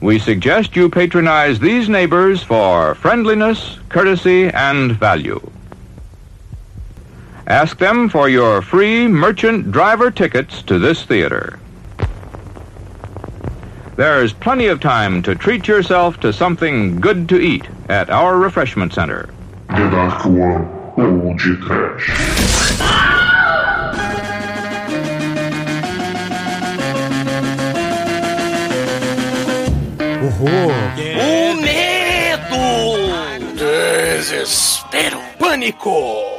we suggest you patronize these neighbors for friendliness, courtesy, and value. Ask them for your free merchant driver tickets to this theater. There's plenty of time to treat yourself to something good to eat at our refreshment center. Dark One ou de Trash. Horror. O medo! Desespero! Pânico!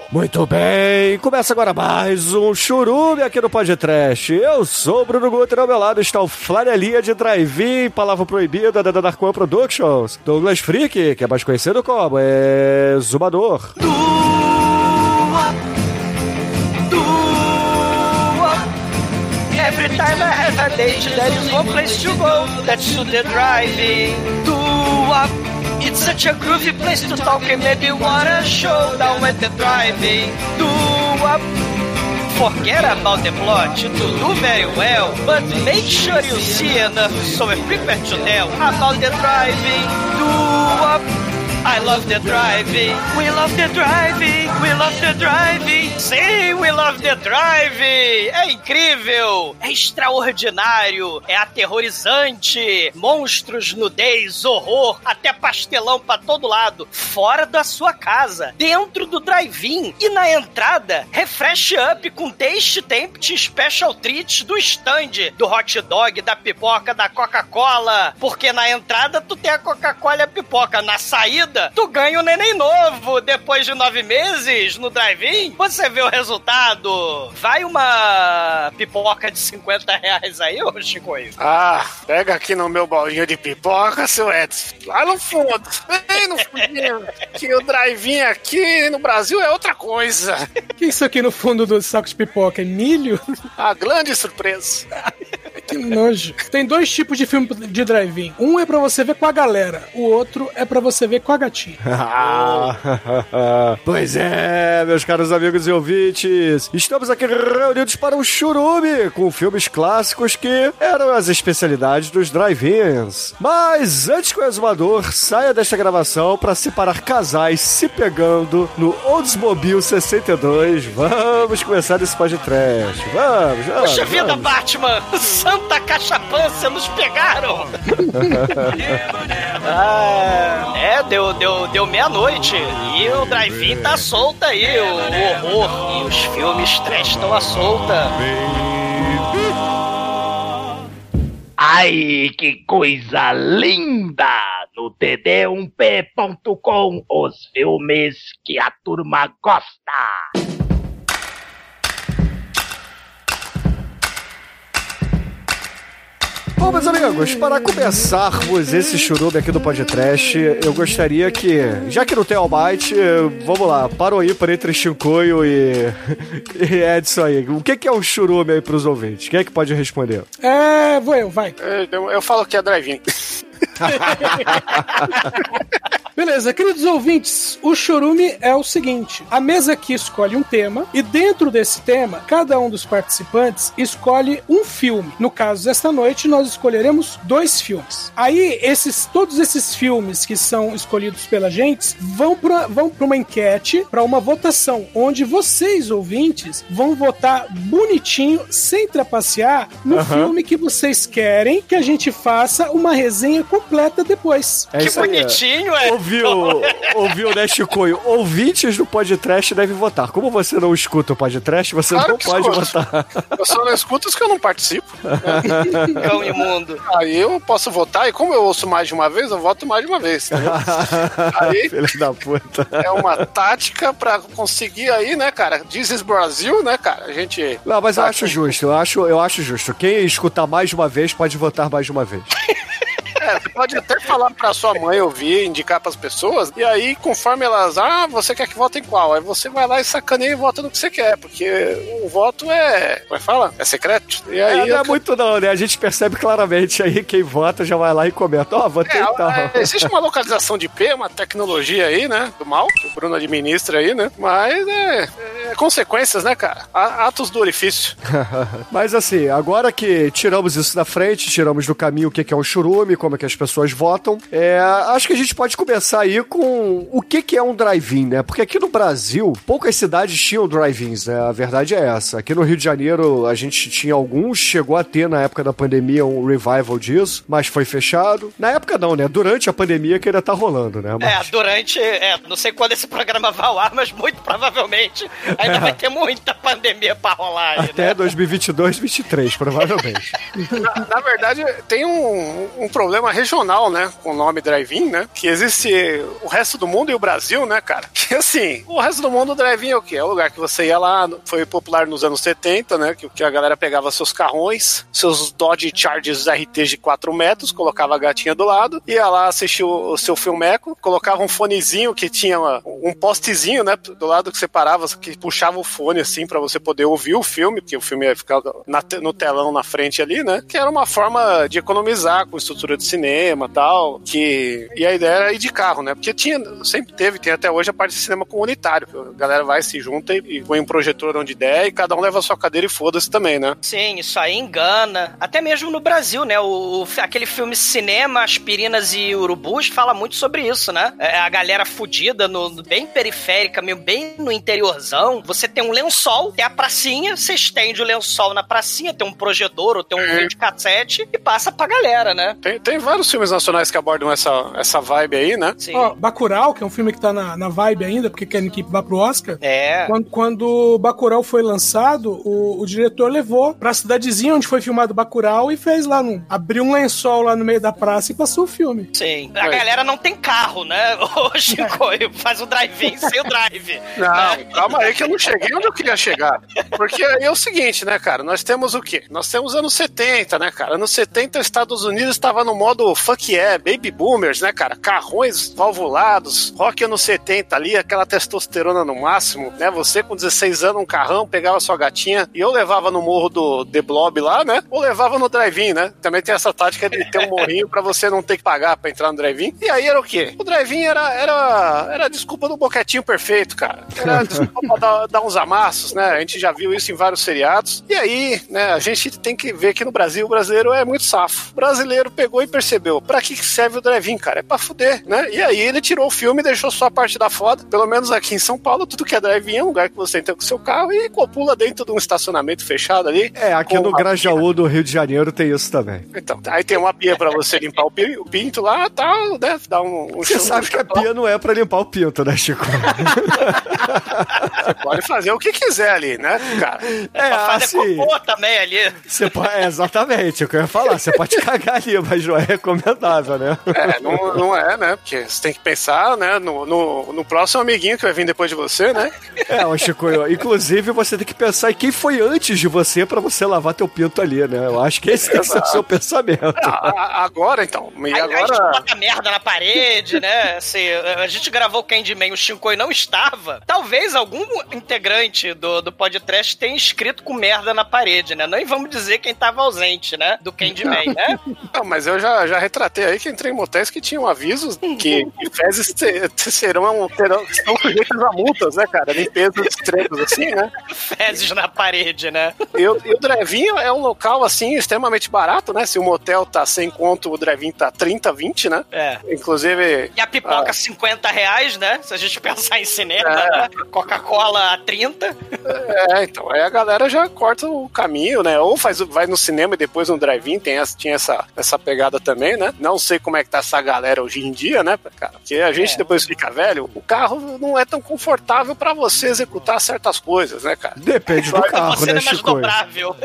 Muito bem, começa agora mais um churume aqui no Podcast. Eu sou o Bruno Guter, ao meu lado está o Flanelinha de Drive-In, palavra proibida da Dark One Productions. Douglas Freak, que é mais conhecido como é Zumador. Every time I have a date, there is one place to go. That's to the driving. Do up. It's such a groovy place to talk and maybe wanna show down at the driving. Do up. Forget about the plot, you do very well, but make sure you see enough so we're prepared to tell about the driving. Do up. I love the driving. We love the driving. We love the driving. Sim, we love the driving. É incrível. É extraordinário. É aterrorizante. Monstros, nudez, horror, até pastelão pra todo lado. Fora da sua casa. Dentro do drive-in. E na entrada, refresh up com taste tempt special treats do stand. Do hot dog, da pipoca, da Coca-Cola. Porque na entrada tu tem a Coca-Cola e a pipoca. Na saída, tu ganha um neném novo. Depois de nove meses no drive-in, você vê o resultado. Vai uma pipoca de 50 reais aí, ô Chico? Ah, pega aqui no meu bolinho de pipoca, seu Edson. Lá no fundo. Bem no fundinho. que o drive-in aqui no Brasil é outra coisa. que isso aqui no fundo do saco de pipoca? É milho? A grande surpresa. Que nojo. Tem dois tipos de filme de drive-in. Um é pra você ver com a galera, o outro é pra você ver com a gatinha. pois é, meus caros amigos e ouvintes, estamos aqui reunidos para um churume com filmes clássicos que eram as especialidades dos drive-ins. Mas antes que o exumador saia desta gravação para separar casais se pegando no Oldsmobile 62, vamos começar esse podcast. Vamos, vamos. Puxa vida, Batman! Santa Cachapância, nos pegaram! ah, é, deu, deu, deu meia-noite e o drive-in tá solto aí, o, o horror. E os filmes trash estão à solta. Ai, que coisa linda! No td1p.com, os filmes que a turma gosta. Bom, meus amigos, para começarmos esse churume aqui do podcast, eu gostaria que, já que não tem Almighty, vamos lá, para o ímpar entre Chicoio e, e Edson aí. O que, é um churume aí pros ouvintes? Quem é que pode responder? É, vou eu, vai. Eu, eu falo que é drive-in. Beleza, queridos ouvintes, o chorume é o seguinte: a mesa aqui escolhe um tema e dentro desse tema, cada um dos participantes escolhe um filme. No caso desta noite, nós escolheremos dois filmes. Aí, esses todos esses filmes que são escolhidos pela gente vão para vão uma enquete, para uma votação, onde vocês, ouvintes, vão votar bonitinho, sem trapacear, no Aham. filme que vocês querem que a gente faça uma resenha completa depois. É que bonitinho, é. Ouviu, ouviu, né, Chicoio? Ouvintes do podcast devem votar. Como você não escuta o podcast, você Claro não pode escuto. votar. Eu só não escuto os que eu não participo. Cão imundo. Aí eu posso votar, e como eu ouço mais de uma vez, eu voto mais de uma vez. Aí- Filho da puta. É uma tática pra conseguir aí, né, cara? Is Brasil, né, cara? A gente. Não, mas eu tá acho com- justo, eu acho, eu acho justo. Quem escutar mais de uma vez pode votar mais de uma vez. É, você pode até falar pra sua mãe ouvir, indicar pras pessoas, e aí, conforme elas, ah, você quer que vote em qual? Aí você vai lá e sacaneia e vota no que você quer, porque o voto é. Como é que fala? É secreto. E aí. É, não é eu- muito não, né? A gente percebe claramente aí quem vota já vai lá e comenta. Ó, votei É, e tal. é, existe uma localização de IP, uma tecnologia aí, né? Do mal, que o Bruno administra aí, né? Mas é, é consequências, né, cara? A- Atos do orifício. Mas assim, agora que tiramos isso da frente, tiramos do caminho o que que é um churume, como é que as pessoas votam, é, acho que a gente pode começar aí com o que é um drive-in, né? Porque aqui no Brasil, poucas cidades tinham drive-ins, né? A verdade é essa. Aqui no Rio de Janeiro, a gente tinha alguns, chegou a ter na época da pandemia um revival disso, mas foi fechado. Na época não, né? Durante a pandemia que ainda tá rolando, né? É, Mas- durante. É, não sei quando esse programa vai ao ar, mas muito provavelmente ainda vai ter muita pandemia pra rolar aí, Até né? 2022, 2023, provavelmente. Na, na verdade, tem um, um problema regional, né? Com o nome drive-in, né? Que existe o resto do mundo e o Brasil, né, cara? Que assim, o resto do mundo, o drive-in é o quê? É o lugar que você ia lá, foi popular nos anos 70, né? Que, que a galera pegava seus carrões, seus Dodge Chargers RT de 4 metros, colocava a gatinha do lado, ia lá assistir o, o seu filmeco, colocava um fonezinho que tinha uma- um postezinho, né? Do lado que você parava, que puxava o fone assim pra você poder ouvir o filme, porque o filme ia ficar na no telão na frente ali, né? Que era uma forma de economizar com estrutura de cinema tal. Que... E a ideia era ir de carro, né? Porque tinha, sempre teve, tem até hoje a parte de cinema comunitário. A galera vai, se junta e, e põe um projetor onde der e cada um leva a sua cadeira e foda-se também, né? Sim, isso aí engana. Até mesmo no Brasil, né? O, o- aquele filme Cinema, Aspirinas e Urubus fala muito sobre isso, né? É, a galera fudida, no- bem periférica, meio bem no interiorzão. Você tem um lençol, tem a pracinha, você estende o lençol na pracinha, tem um projetor ou tem um vídeo cassete e passa pra galera, né? Tem, tem vários filmes nacionais que abordam essa, essa vibe aí, né? Sim. Ó, Bacurau, que é um filme que tá na, na vibe ainda, porque querem que vá pro Oscar. É. Quando, quando Bacurau foi lançado, o, o diretor levou pra cidadezinha onde foi filmado Bacurau e fez lá, no, abriu um lençol lá no meio da praça e passou o filme. Sim. A Oi. galera não tem carro, né? Ô, Chico, faz o drive-in sem o drive. Não, calma aí que não cheguei onde eu queria chegar. Porque é o seguinte, né, cara? Nós temos o quê? Nós temos anos 70, né, cara? Anos 70, os Estados Unidos estava no modo fuck yeah, baby boomers, né, cara? Carrões valvulados, rock anos 70 ali, aquela testosterona no máximo, né? Você com 16 anos, um carrão, pegava sua gatinha e eu levava no morro do The Blob lá, né? Ou levava no drive-in, né? Também tem essa tática de ter um morrinho pra você não ter que pagar pra entrar no drive-in. E aí era o quê? O drive-in era, era, era desculpa do boquetinho perfeito, cara. Era desculpa pra dar, dar uns amassos, né? A gente já viu isso em vários seriados. E aí, né, a gente tem que ver que no Brasil o brasileiro é muito safo. O brasileiro pegou e percebeu, pra que serve o drive-in, cara? É pra fuder, né? E aí ele tirou o filme e deixou só a parte da foda. Pelo menos aqui em São Paulo, tudo que é drive-in é um lugar que você entra com o seu carro e copula dentro de um estacionamento fechado ali. É, aqui no Grajaú do Rio de Janeiro tem isso também. então, aí tem uma pia pra você limpar o pi- o pinto lá, tal, né? Dar um, um Você sabe que a pia não é pra limpar o pinto, né, Chico? Pode fazer o que quiser ali, né, cara? É, pra fazer assim, cocô também ali. você pode, é, exatamente, é o que eu ia falar. Você pode cagar ali, mas não é recomendável, né? É, não, não é, né? Porque você tem que pensar, né, no, no, no próximo amiguinho que vai vir depois de você, né? É, ô Chico, inclusive você tem que pensar em quem foi antes de você pra você lavar teu pinto ali, né? Eu acho que esse tem que ser o seu pensamento. A- a- agora, então. E Aí, aí a gente agora. bota merda na parede, né? Assim, a gente gravou Candyman, o Shinkoi não estava. Talvez algum integrante do, do podcast tenha escrito com merda na parede, né? Nem vamos dizer quem tava ausente, né? Do Candyman, né? Não, mas eu já, já retratei aí que entrei em motéis que tinham avisos que, fezes te- te- serão, terão, estão sujeitas a multas, né, cara? Limpezas extremas, assim, né? Fezes na parede, né? E o, e o drive-in é um local, assim, extremamente barato, né? Se o motel tá 100 conto, o drive-in tá 30, 20, né? É. Inclusive, E a pipoca Ah. 50 reais, né? Se a gente pensar em cinema, É. né? Coca-Cola a 30. É, então, aí a galera já corta o caminho, né? Ou faz, vai no cinema e depois no drive-in, tem essa, tinha essa, essa pegada também, né? Não sei como é que tá essa galera hoje em dia, né, cara? Porque a gente É. depois fica velho, o carro não é tão confortável pra você executar certas coisas, né, cara? Depende do carro, Você né, é mais Chico? dobrável.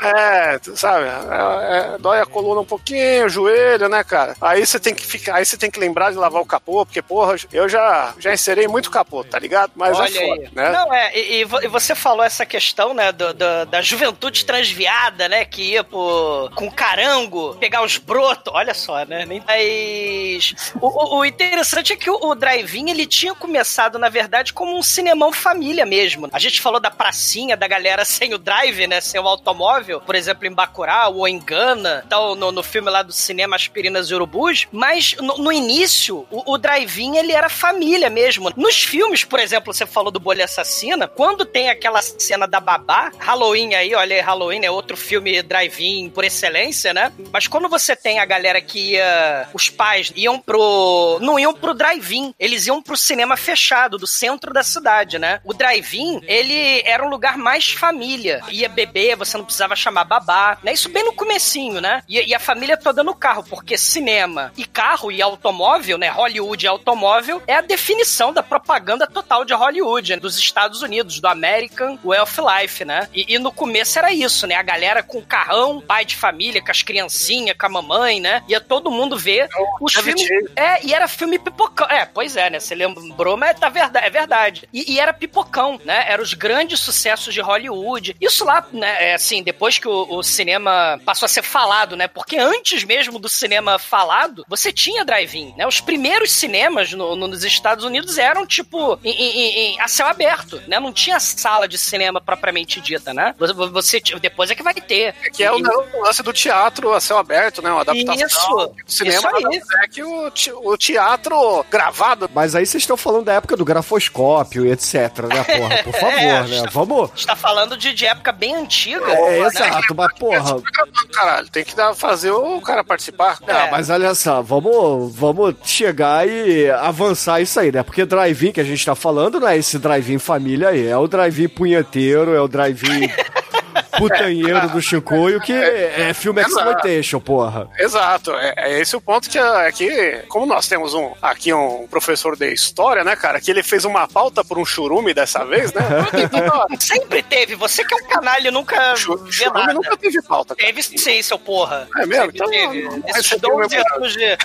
É, tu sabe, é- é, dói a coluna um pouquinho, o joelho, né, cara? Aí você tem que ficar, aí você tem que lembrar de lavar o capô, porque, porra, eu já, já encerei muito capô, tá ligado? Mas Olha é foda, aí. né? Não, é, e, e vo- você falou essa questão, né, do, do- da juventude transviada, né, que ia pro, com carango, pegar os brotos, olha só, né, nem- mas o, o- o interessante é que o, o drive-in, ele tinha começado, na verdade, como um cinemão família mesmo. A gente falou da pracinha, da galera sem o drive, né, sem o automóvel, por exemplo, em Bacurau ou em Gana, tal, no, no filme lá do cinema Aspirinas e Urubus, mas no, no início, o, o drive-in, ele era família mesmo. Nos filmes, por exemplo, você falou do Bolha Assassina, quando tem aquela cena da babá, Halloween aí, olha, Halloween é outro filme drive-in por excelência, né? Mas quando você tem a galera que ia. Os pais iam pro. Não iam pro drive-in, eles iam pro cinema fechado, do centro da cidade, né? O drive-in, ele era um lugar mais família. Ia beber, você não precisava chamar babá, né? Isso bem no comecinho, né? E, e a família toda no carro, porque cinema e carro e automóvel, né? Hollywood e automóvel é a definição da propaganda total de Hollywood, né? dos Estados Unidos, do American of Life, né? E, e no começo era isso, né? A galera com carrão, pai de família, com as criancinhas, com a mamãe, né? Ia todo mundo ver os David filmes. É, e era filme pipocão. É, pois é, né? Você lembrou, mas tá verdade, é verdade. E, e era pipocão, né? Eram os grandes sucessos de Hollywood. Isso lá, né? É assim, depois que o, o cinema passou a ser falado, né? Porque antes mesmo do cinema falado, você tinha drive-in, né? Os primeiros cinemas no- no- nos Estados Unidos eram, tipo, em, em- em- a céu aberto, né? Não tinha sala de cinema propriamente dita, né? Você, você- depois é que vai ter. Que é o, E- o lance do teatro a céu aberto, né? Uma adaptação. Isso, do cinema isso aí. é que o, o teatro gravado. Mas aí vocês estão falando da época do grafoscópio e etc, né, porra? Por favor, É, né? está- Vamos. A gente tá falando de, de época bem antiga. É, né? exato, mas porra. Caralho, tem que dar, fazer o cara participar. É. Ah, mas olha só, vamos, vamos chegar e avançar isso aí, né? Porque drive-in que a gente tá falando não é esse drive-in família é o drive-in punheteiro, é o drive-in putanheiro do Chicoio, que é filme exploitation, porra. Exato, é, é esse o ponto que aqui, como nós temos um aqui um professor de história, né, cara, que ele fez uma pauta por um churume dessa vez, né? Sempre teve. Você que é um canalha nunca Chu- vê churume nada. nunca teve pauta. cara. Teve sim, seu porra. É mesmo? Sempre Então, teve. Esses recebeu o 12 meu anos de. É,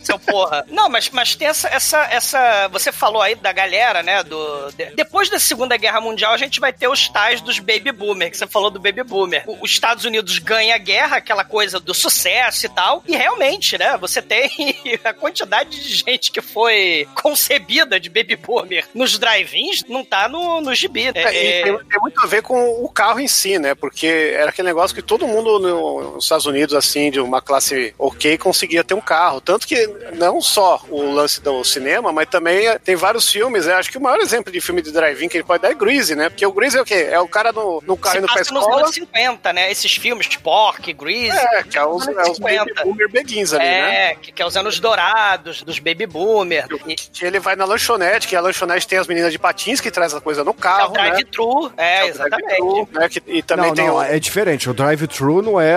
seu porra. Não, mas, mas tem essa, essa, essa. Você falou aí da galera, né? Do, de- depois da Segunda Guerra Mundial, a gente vai ter os tais dos baby boomer, que você falou do baby boomer. O- Os Estados Unidos ganha a guerra, aquela coisa do sucesso e tal. E realmente, né? Você tem a quantidade de gente que foi concebida de baby boomer nos drive-ins, não tá no, no gibi. né? É, É, tem, tem muito a ver com o carro em si, né? Porque era aquele negócio que todo mundo no- nos Estados Unidos, assim, de uma classe ok, conseguia ter um carro. Tanto que não só o lance do cinema, mas também é- tem vários filmes. né? Acho que o maior exemplo de filme de drive-in que ele pode dar é Greasy, né? Porque o Greasy é o quê? É o cara no, no carro indo pra nos anos 50, né? Esses filmes, Pork, Grease. É, que é os, é os 50. baby boomer beguins ali, né? É, que, que é os anos dourados, dos baby boomer. E, Que ele vai na lanchonete, que a lanchonete tem as meninas de patins que traz a coisa no é o carro, né? drive-thru, é, É o exatamente. né? Que- e também não, tem não, o... é diferente. O drive-thru não é,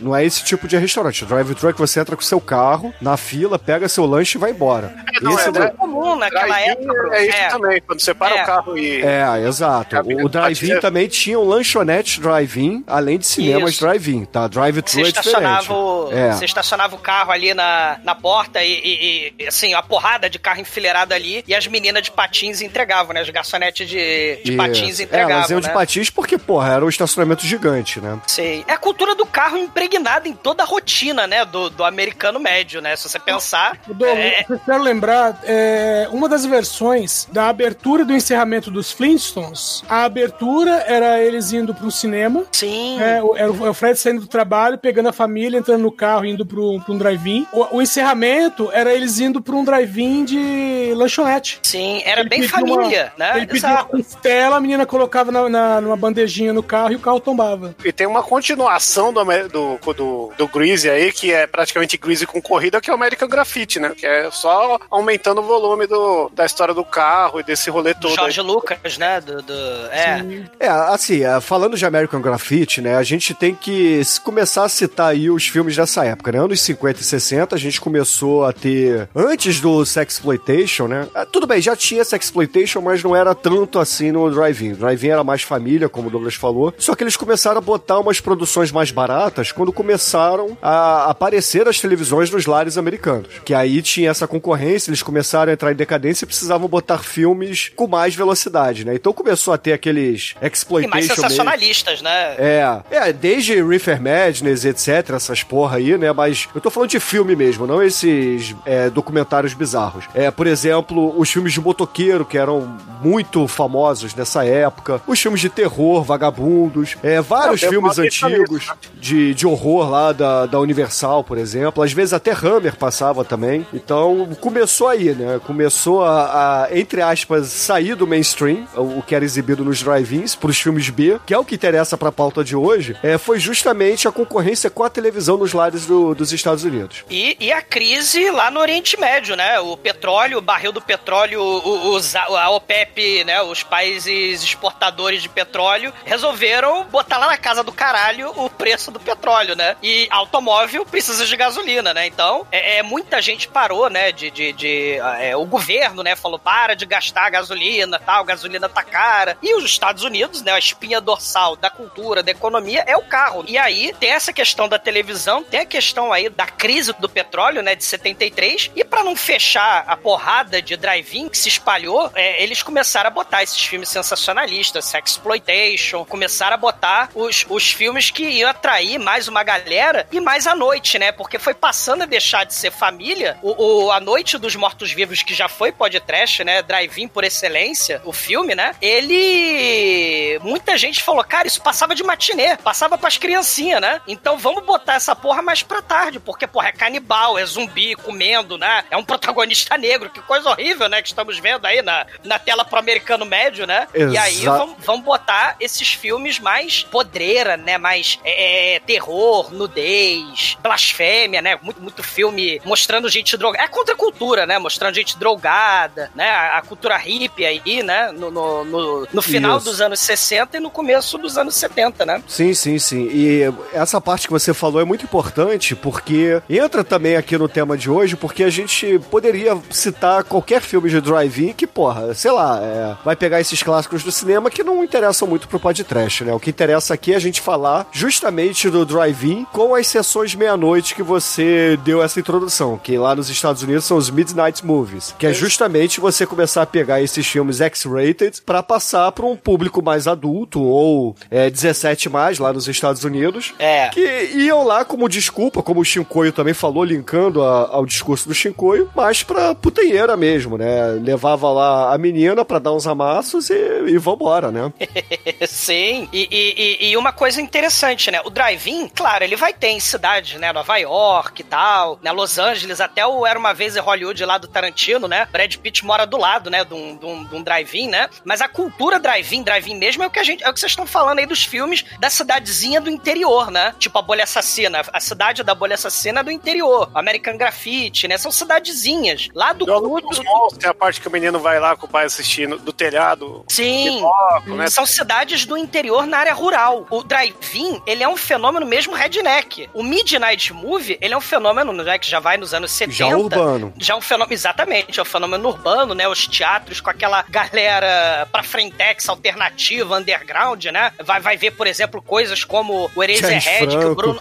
não é esse tipo de restaurante. O drive-thru é que você entra com seu carro, na fila, pega seu lanche e vai embora. não, esse é, do- né? comum naquela Drive-in época. É isso é. também, quando você para É. o carro e... É, exato. O drive-in também tinha um lanchonete drive-in, além de cinemas Isso. drive-in, tá? Drive-thru é diferente. estacionava, o, É. você estacionava o carro ali na, na porta e, e- e, assim, a porrada de carro enfileirado ali e as meninas de patins entregavam, né? As garçonetes de, de E- patins É, entregavam, elas iam né? de patins porque, porra, era um estacionamento gigante, né? Sei. É a cultura do carro impregnada em toda a rotina, né? Do, do americano médio, né? Se você pensar. Dom, é, eu quero lembrar, é, uma das versões da abertura e do encerramento dos Flintstones, a abertura era eles indo pro cinema, sim. é, o- era o Fred saindo do trabalho, pegando a família, entrando no carro, indo pro, pro um drive-in. O, o encerramento era eles indo pro um drive-in de lanchonete. Sim, era Ele bem família, uma- né? Ele pediu uma Exato. costela, a menina colocava na, na- numa bandejinha no carro e o carro tombava. E tem uma continuação do, do, do, do Greasy aí, que é praticamente Greasy com corrida, que é o American Graffiti, né? Que é só aumentando o volume do, da história do carro e desse rolê Do todo. Jorge aí. Lucas, né? Do, do- é. É, assim, é, falando de American Graffiti, né, a gente tem que começar a citar aí os filmes dessa época, né? Anos 50 e 60, a gente começou a ter, antes do Sexploitation, né? ah, Tudo bem, já tinha Sexploitation, mas não era tanto assim no Drive-In. O Drive-In era mais família, como o Douglas falou, só que eles começaram a botar umas produções mais baratas quando começaram a aparecer as televisões nos lares americanos. Que aí tinha essa concorrência, eles começaram a entrar em decadência e precisavam botar filmes com mais velocidade, né? Então começou a ter aqueles E exploitation mais mesmo. Sensacionalistas, né? É, é, desde Reefer Madness, etc, essas porra aí, né? Mas eu tô falando de filme mesmo, não esses é, documentários bizarros. É, por exemplo, os filmes de motoqueiro, que eram muito famosos nessa época. Os filmes de terror, vagabundos. É, vários Ah, filmes antigos de, de horror lá da, da Universal, por exemplo. Às vezes até Hammer passava também. Então, começou aí, né? começou a, a, entre aspas, sair do mainstream, o, o que era exibido nos drive-ins, pros filmes B, que é o que interessa pra pauta de hoje, é, foi justamente a concorrência com a televisão nos lares do- dos Estados Unidos. E, e a crise lá no Oriente Médio, né? O petróleo, o barril do petróleo, o- os- a OPEP, né? Os países exportadores de petróleo resolveram botar lá na casa do caralho o preço do petróleo, né? E automóvel precisa de gasolina, né? Então, é, é, muita gente parou, né? De, de, de, é, o governo, né? Falou para de gastar gasolina, tal, gasolina tá cara. E os Estados Unidos, né? A espinha dorsal da cultura, da economia é o carro. E aí tem essa questão da televisão, tem a questão aí da crise do petróleo, né? De 73. E pra não fechar a porrada de drive-in que se espalhou, é, eles começaram a botar esses filmes sensacionalistas, sexploitation, começaram a botar os, os filmes que iam atrair mais uma galera e mais à noite, né? Porque foi passando a deixar de ser família. O, o A Noite dos Mortos-Vivos, que já foi podcast, né? Drive-in por excelência, o filme, né? Ele. Muita gente falou, cara, isso passava de matinê, passava pras criancinhas, né? Então vamos botar essa porra mais pra tarde, porque, porra, é canibal, é zumbi comendo, né? É um protagonista negro, que coisa horrível, né? Que estamos vendo aí na, na tela pro americano médio, né? E aí vamos, vamos botar esses filmes mais podreira, né? Mais é, é, terror, nudez, blasfêmia, né? Muito, muito filme mostrando gente drogada. É contra a cultura, né? Mostrando gente drogada, né? A, a cultura hippie aí, né? No, no, no, no final Isso. dos anos 60 e no começo dos anos 70, né? Sim, sim, sim. E essa parte que você falou é muito importante porque entra também aqui no tema de hoje, porque a gente poderia citar qualquer filme de drive-in que, porra, sei lá, é, vai pegar esses clássicos do cinema que não interessam muito pro podcast, né? O que interessa aqui é a gente falar justamente do drive-in com as sessões meia-noite que você deu essa introdução, que lá nos Estados Unidos são os Midnight Movies, que é justamente você começar a pegar esses filmes X-rated pra passar pra um público mais adulto ou é, 17 mais lá nos Estados Unidos. É. Que iam lá como desculpa, como o Shinkoio também falou, linkando a- ao discurso do Shinkoio, mas pra putanheira mesmo, né? Levava lá a menina pra dar uns amassos e, e vambora, né? Sim, e, e- e- e uma coisa interessante, né? O drive-in, claro, ele vai ter em cidades, né? Nova York e tal, né? Los Angeles, até o Era Uma Vez em Hollywood lá do Tarantino, né? Brad Pitt mora do lado, né? De um, de um- de um drive-in, né? Mas a cultura drive-in, drive-in mesmo, é o que a gente, é o que vocês estão falando aí dos filmes da cidadezinha do interior, né? Tipo a Bolha Assassina. A cidade da Bolha Assassina é do interior. American Graffiti, né? São cidadezinhas. Lá do... Jogo do- monstros, tem a parte que o menino vai lá com o pai assistindo do telhado. Sim. né? São cidades do interior na área rural. O drive-in, ele é um fenômeno mesmo redneck. O Midnight Movie, ele é um fenômeno né, que já vai nos anos 70. Já urbano. Já é um fenômeno, exatamente, é um fenômeno urbano, né? Os teatros com aquela galera pra frentex alternativa, underground, né? Vai, vai ver, por exemplo, coisas como o Eraserhead, que o. Bruno...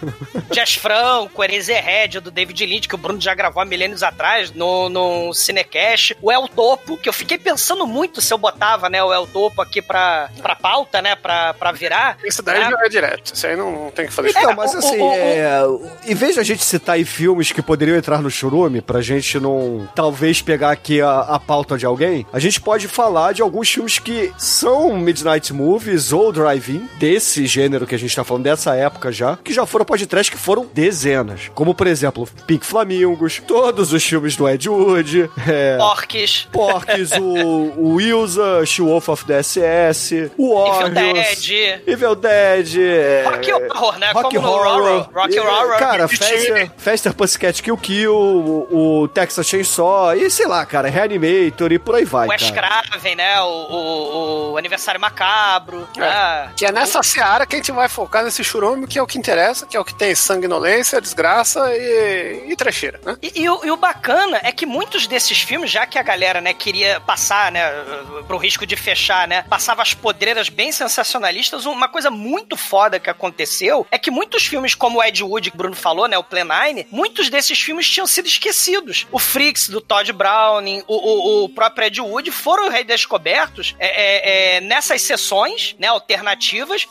Jazz Franco, o Eraserhead do David Lynch, que o Bruno já gravou há milênios atrás no, no Cinecast. O El Topo, que eu fiquei pensando muito se eu botava, né, o El Topo aqui pra, pra pauta, né, pra, pra virar. Esse daí né? já é direto. Isso aí não, não tem o que fazer. Então, É, mas o- assim, o- o- é, em vez de a gente citar aí filmes que poderiam entrar no churume, pra gente não talvez pegar aqui a, a pauta de alguém, a gente pode falar de alguns filmes que são Midnight Movies ou Desse gênero que a gente tá falando, dessa época já, que já foram podcast que foram dezenas. Como, por exemplo, Pink Flamingos, todos os filmes do Ed Wood, é, Porques. Porques, o, o Wilsa, She-Wolf of the SS, o Evil Warriors, Dead. Evil Dead, é, Rock Horror, né? Rock Como Horror. Horror. Rock E, Horror. Cara, Repeat. Faster, Faster Pussycat Kill Kill, o, o Texas Chainsaw, e sei lá, cara, Reanimator e por aí vai, o Wes. Craven, né? O, o- o Aniversário Macabro. né? Que é nessa seara que a gente vai focar nesse churume, que é o que interessa, que é o que tem sanguinolência, desgraça e, e trecheira, né? E, e o, e o bacana é que muitos desses filmes, já que a galera, né, queria passar, né, pro risco de fechar, né, passava as podreiras bem sensacionalistas, uma coisa muito foda que aconteceu é que muitos filmes, como o Ed Wood, que o Bruno falou, né, o Plenine, muitos desses filmes tinham sido esquecidos. O Freaks, do Todd Browning, o, o, o próprio Ed Wood foram redescobertos é, é, é, nessas sessões, né, alternativas,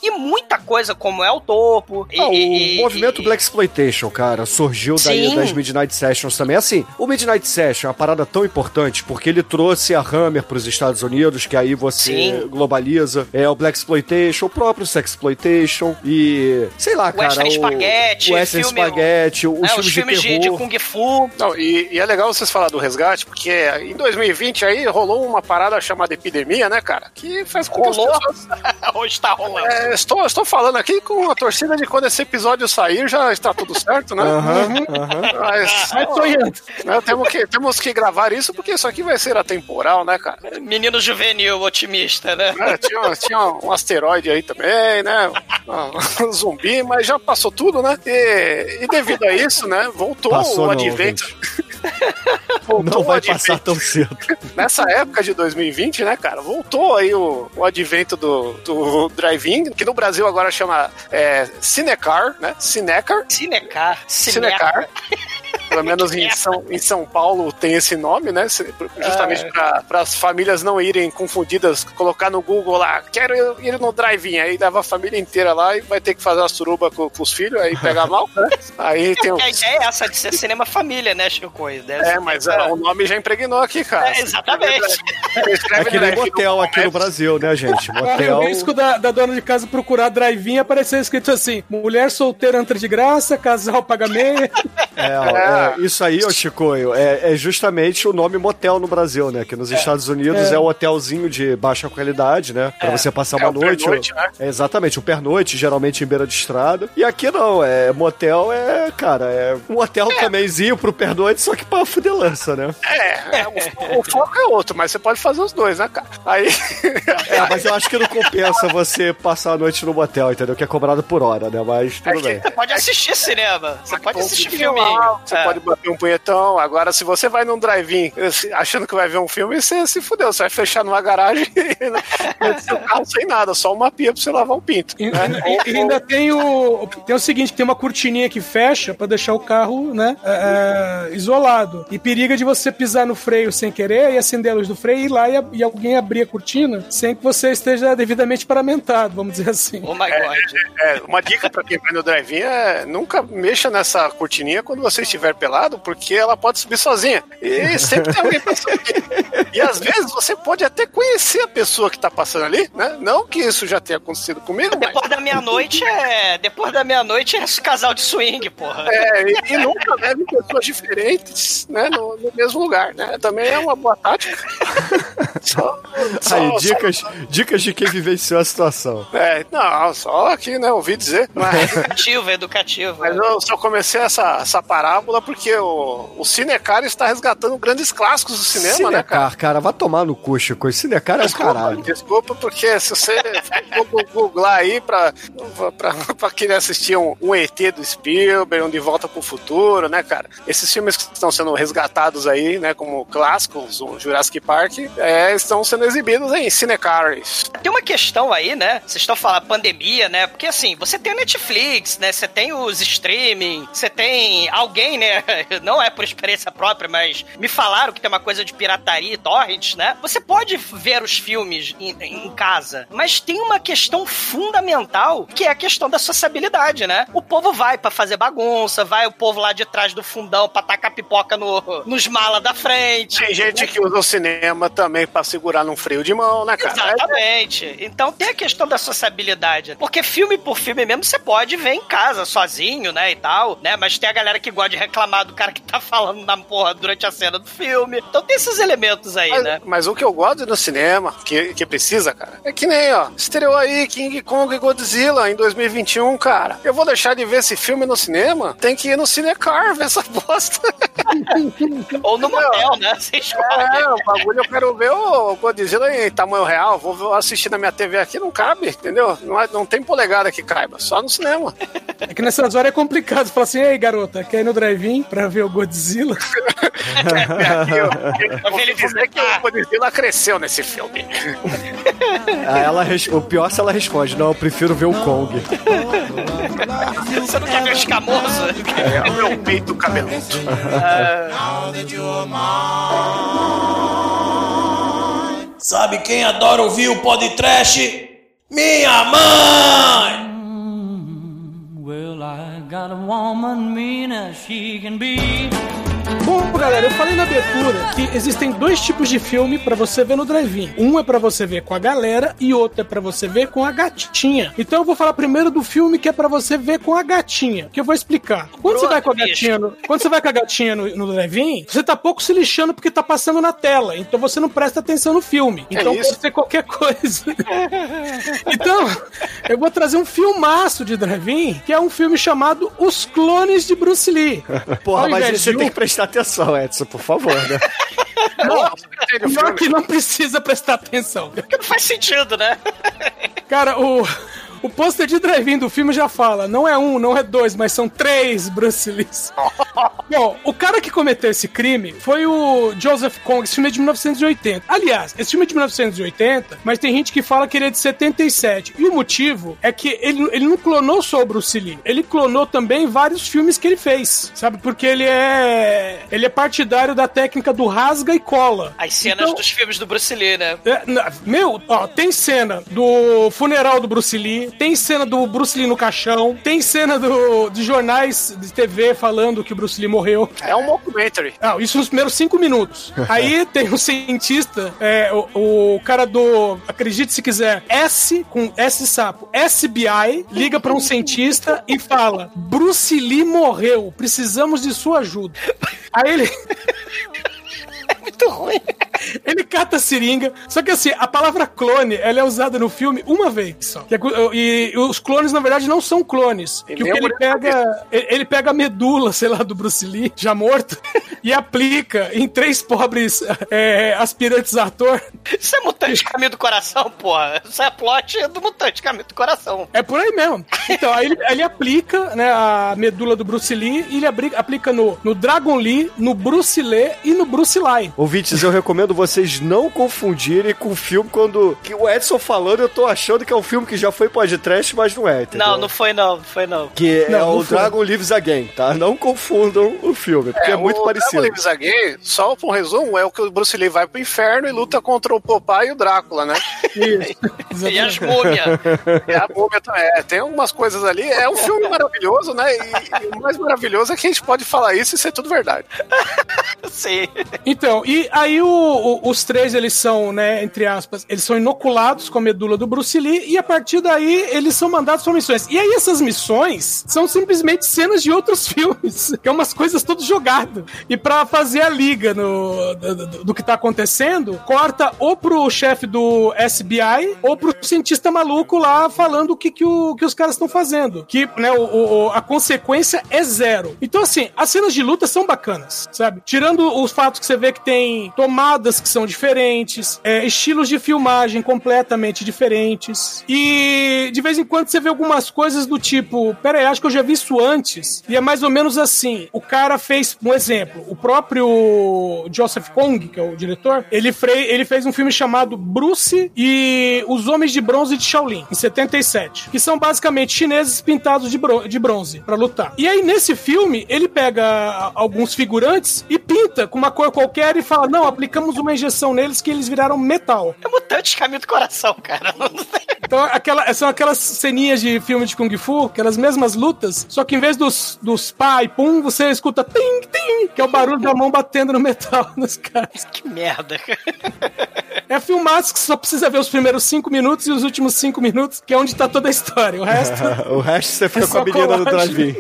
e muita coisa como é o topo. e- Ah, o e- movimento e- Black Exploitation, cara, surgiu daí Sim. das Midnight Sessions também. Assim, o Midnight Session é uma parada tão importante porque ele trouxe a Hammer pros Estados Unidos, que aí você Sim. globaliza. É o Black Exploitation, o próprio Sexploitation e sei lá, cara, Western o, Spaghetti, o Western filme- Spaghetti, os né, filmes, os filmes de de, terror. de Kung Fu. Não, e, e é legal vocês falar do resgate, porque em 2020 aí rolou uma parada chamada epidemia, né, cara? Que faz com que as Rolou? pessoas... Hoje tá rolando. É, estou, estou falando aqui com a torcida de quando esse episódio sair já está tudo certo, né? Aham, aham. Mas, Vai sonhando. né, temos, que, temos que gravar isso porque isso aqui vai ser atemporal, né, cara? Menino juvenil, otimista, né? É, tinha, tinha um asteroide aí também, né? Um, um zumbi, mas já passou tudo, né? E, e devido a isso, né? Voltou Passou o ouvinte. Voltou Não vai passar tão cedo. Nessa época de 2020, né, cara? Voltou aí o, o advento do, do drive-in, que no Brasil agora chama é, Cinecar, né? Cinecar. Cinecar. Cinecar. Pelo menos em São, em São Paulo tem esse nome, né? Justamente para as famílias não irem confundidas, colocar no Google lá, quero ir no drive-in, aí leva a família inteira lá e vai ter que fazer a suruba com, com os filhos, aí pega mal, né? Aí tem o. A ideia é essa de ser cinema família, né, Chico? É, mas é, o nome já impregnou aqui, cara. É, exatamente. Escreve É drive-in motel aqui no Brasil, né, gente? Motel. o risco da, da dona de casa procurar drive-in aparecer escrito assim: mulher solteira entra de graça, casal paga meia. É, ó, é, isso aí, ô Chicoio, é, é justamente o nome motel no Brasil, né? Que nos Estados Unidos é. É. o hotelzinho de baixa qualidade, né? Pra você passar É uma o noite. pernoite, né? É, exatamente, um pernoite, geralmente em beira de estrada. E aqui não, é motel é, cara, é um hotel tamémzinho pro pernoite, só que pra fudelança, né? É, é, o, o foco é outro, mas você pode fazer os dois, né, cara? Aí. É, mas eu acho que não compensa você passar a noite no motel, entendeu? Que é cobrado por hora, né? Mas tudo bem. Você pode assistir cinema. Você pode assistir lá, Você É. pode bater um punhetão. Agora, se você vai num drive-in achando que vai ver um filme, você se fudeu. Você vai fechar numa garagem e seu carro sem nada, só uma pia pra você lavar um pinto. E, né? e- e ainda tem o, tem o seguinte: tem uma cortininha que fecha pra deixar o carro, né, é, é, isolado. E periga de você pisar no freio sem querer e acender a luz do freio e ir lá e, a- e alguém abrir a cortina sem que você esteja devidamente paramentado, vamos dizer assim. Oh my god. É, uma dica pra quem vai no drive-in é nunca mexa nessa cortininha quando você estiver pelado, porque ela pode subir sozinha. E sempre tem alguém passando aqui. E às vezes você pode até conhecer a pessoa que tá passando ali, né? Não que isso já tenha acontecido comigo, mas. Depois da meia-noite é. Depois da meia-noite é casal de swing, porra. É, e, e nunca leve pessoas diferentes né, no, no mesmo lugar, né? Também é uma boa tática. Só, só- Aí, dicas, dicas de quem vivenciou a situação. só- é, não, só aqui, né? Ouvi dizer. Mas, Educativo, educativo. mas eu só comecei essa, essa parábola porque o, o Cinecar está resgatando grandes clássicos do cinema, né, cara? Cinecar, cara, vai tomar no cu, Chico. Cinecar é o caralho. Desculpa, porque se você for googlar aí pra, pra, pra querer assistir um, um ET do Spielberg, um De Volta pro Futuro, né, cara? Esses filmes que estão sendo resgatados aí, né, como clássicos, o Jurassic Park, é, estão sendo exibidos em Cinecars. Tem uma questão aí, né? Vocês estão falando pandemia, né? Porque assim, você tem o Netflix, né? Você tem os streaming, você tem alguém, né? Não é por experiência própria, mas me falaram que tem uma coisa de pirataria e torrents, né? Você pode ver os filmes em, em casa, mas tem uma questão fundamental que é a questão da sociabilidade, né? O povo vai pra fazer bagunça, vai o povo lá de trás do fundão pra tacar pipoca no, nos mala da frente. Tem gente que usa o cinema também pra segurar num freio de mão, né, cara? Exatamente. Então tem a questão da sociabilidade. Porque filme por filme mesmo você pode ver em casa, sozinho, né, e tal, né? Mas tem a galera que gosta de reclamar do cara que tá falando na porra durante a cena do filme. Então tem esses elementos aí, Mas, né? mas o que eu gosto no cinema, que, que precisa, cara, é que nem, ó, estreou aí King Kong e Godzilla em 2021, cara. Eu vou deixar de ver esse filme no cinema? Tem que ir no Cinecar ver essa bosta. Ou no motel, né? Você escolhe. É, o bagulho eu quero ver o Godzilla em tamanho real. Vou assistir na minha TV aqui, não cabe, entendeu? Não, é- não tem polegada que caiba, só no cinema. É que nessas horas é complicado. Você fala assim, ei garota, quer ir no drive-in pra ver o Godzilla? Aqui, eu, Pra vou ver ele dizer que o Godzilla cresceu nesse filme. Aí ela O pior é se ela responde, não, eu prefiro ver o Kong. Você não quer ver o escamoso? É o meu peito cabeludo. Sabe quem adora ouvir o podcast? Minha mãe! Well, I got a woman mean as she can be. Bom, galera, eu falei na abertura que existem dois tipos de filme pra você ver no drive-in. Um é pra você ver com a galera e outro é pra você ver com a gatinha. Então eu vou falar primeiro do filme que é pra você ver com a gatinha, que eu vou explicar. Quando você vai com a gatinha no, quando você vai com a gatinha no, no drive-in, você tá pouco se lixando porque tá passando na tela. Então você não presta atenção no filme. Então isso? pode ser qualquer coisa. então, eu vou trazer um filmaço de drive-in, que é um filme chamado Os Clones de Bruce Lee. Porra, mas você tem que prestar atenção, Edson, por favor, né? Pior que não precisa prestar atenção. Porque não faz sentido, né? Cara, o, o pôster de drive-in do filme já fala, não é um, não é dois, mas são três Bruce Lees. Bom, o cara que cometeu esse crime foi o Joseph Kong, esse filme é de 1980. Aliás, esse filme é de 1980, mas tem gente que fala que ele é de 77. E o motivo é que ele, ele não clonou só o Bruce Lee, ele clonou também vários filmes que ele fez, sabe? Porque ele é ele é partidário da técnica do rasga e cola. As cenas Então- dos filmes do Bruce Lee, né? é, meu, ó, tem cena do funeral do Bruce Lee, tem cena do Bruce Lee no caixão, tem cena do, de jornais de TV falando que o Bruce Lee morreu. É um mockumentary. Ah, isso nos primeiros cinco minutos. Aí tem um cientista, é, o, o cara do, acredite se quiser, S com S sapo, SBI, liga pra um cientista e fala: Bruce Lee morreu, precisamos de sua ajuda. Aí ele. Muito ruim. Ele cata a seringa. Só que assim, a palavra clone, ela é usada no filme uma vez só. Que é E, os clones, na verdade, não são clones. Ele Que o que é ele pega. Ele ele pega a medula, sei lá, do Bruce Lee, já morto, e aplica em três pobres é, aspirantes a ator. Isso é Mutante Caminho do Coração, porra. Isso é plot do Mutante Caminho do Coração. É por aí mesmo. Então, aí ele, ele aplica né, a medula do Bruce Lee e ele aplica no, no Dragon Lee, no Bruce Lee e no Bruce Lee. Ouvintes, eu recomendo vocês não confundirem com o filme quando. Que o Edson falando, eu tô achando que é um filme que já foi podcast, mas não é. entendeu? Não, não foi não, não foi não. Que é Não, o não foi. Dragon Lives Again, tá? Não confundam o filme, porque é, muito o parecido. Dragon Lives Again, só pra um resumo, é o que o Bruce Lee vai pro inferno e luta contra o Popeye e o Drácula, né? Isso. E as múmias. E a múmia também. É, tem algumas coisas ali. É um filme maravilhoso, né? E, e o mais maravilhoso é que a gente pode falar isso e ser tudo verdade. Sim. Então, e aí o- o- os três, eles são, né, entre aspas, eles são inoculados com a medula do Bruce Lee e a partir daí eles são mandados para missões. E aí essas missões são simplesmente cenas de outros filmes, que é umas coisas tudo jogado. E pra fazer a liga no, do, do- do que tá acontecendo, corta ou pro chefe do SBI ou pro cientista maluco lá falando o que, que, o, que os caras estão fazendo. Que, né, o, o- a consequência é zero. Então, assim, as cenas de luta são bacanas, sabe? Tirando os fatos que você vê que tem tomadas que são diferentes, é, estilos de filmagem completamente diferentes. E de vez em quando você vê algumas coisas do tipo, pera aí, acho que eu já vi isso antes. E é mais ou menos assim: o cara fez, um exemplo, o próprio Joseph Kong, que é o diretor, ele, ele fez um filme chamado Bruce e os Homens de Bronze de Shaolin, em 77, que são basicamente chineses pintados de, de bronze pra lutar. E aí, nesse filme, ele pega alguns figurantes e pinta com uma cor qualquer e fala: Não, aplicamos uma injeção neles que eles viraram metal. É Mutante Caminho do Coração, cara. Então, aquela, são aquelas ceninhas de filme de Kung Fu, aquelas mesmas lutas, só que em vez dos, dos pá e pum, você escuta tim, tim, que é o barulho da mão batendo no metal nos caras. que merda, cara. É filmaço que só precisa ver os primeiros cinco minutos e os últimos cinco minutos, que é onde tá toda a história. O resto. o resto você fica É com a menina do drive-in.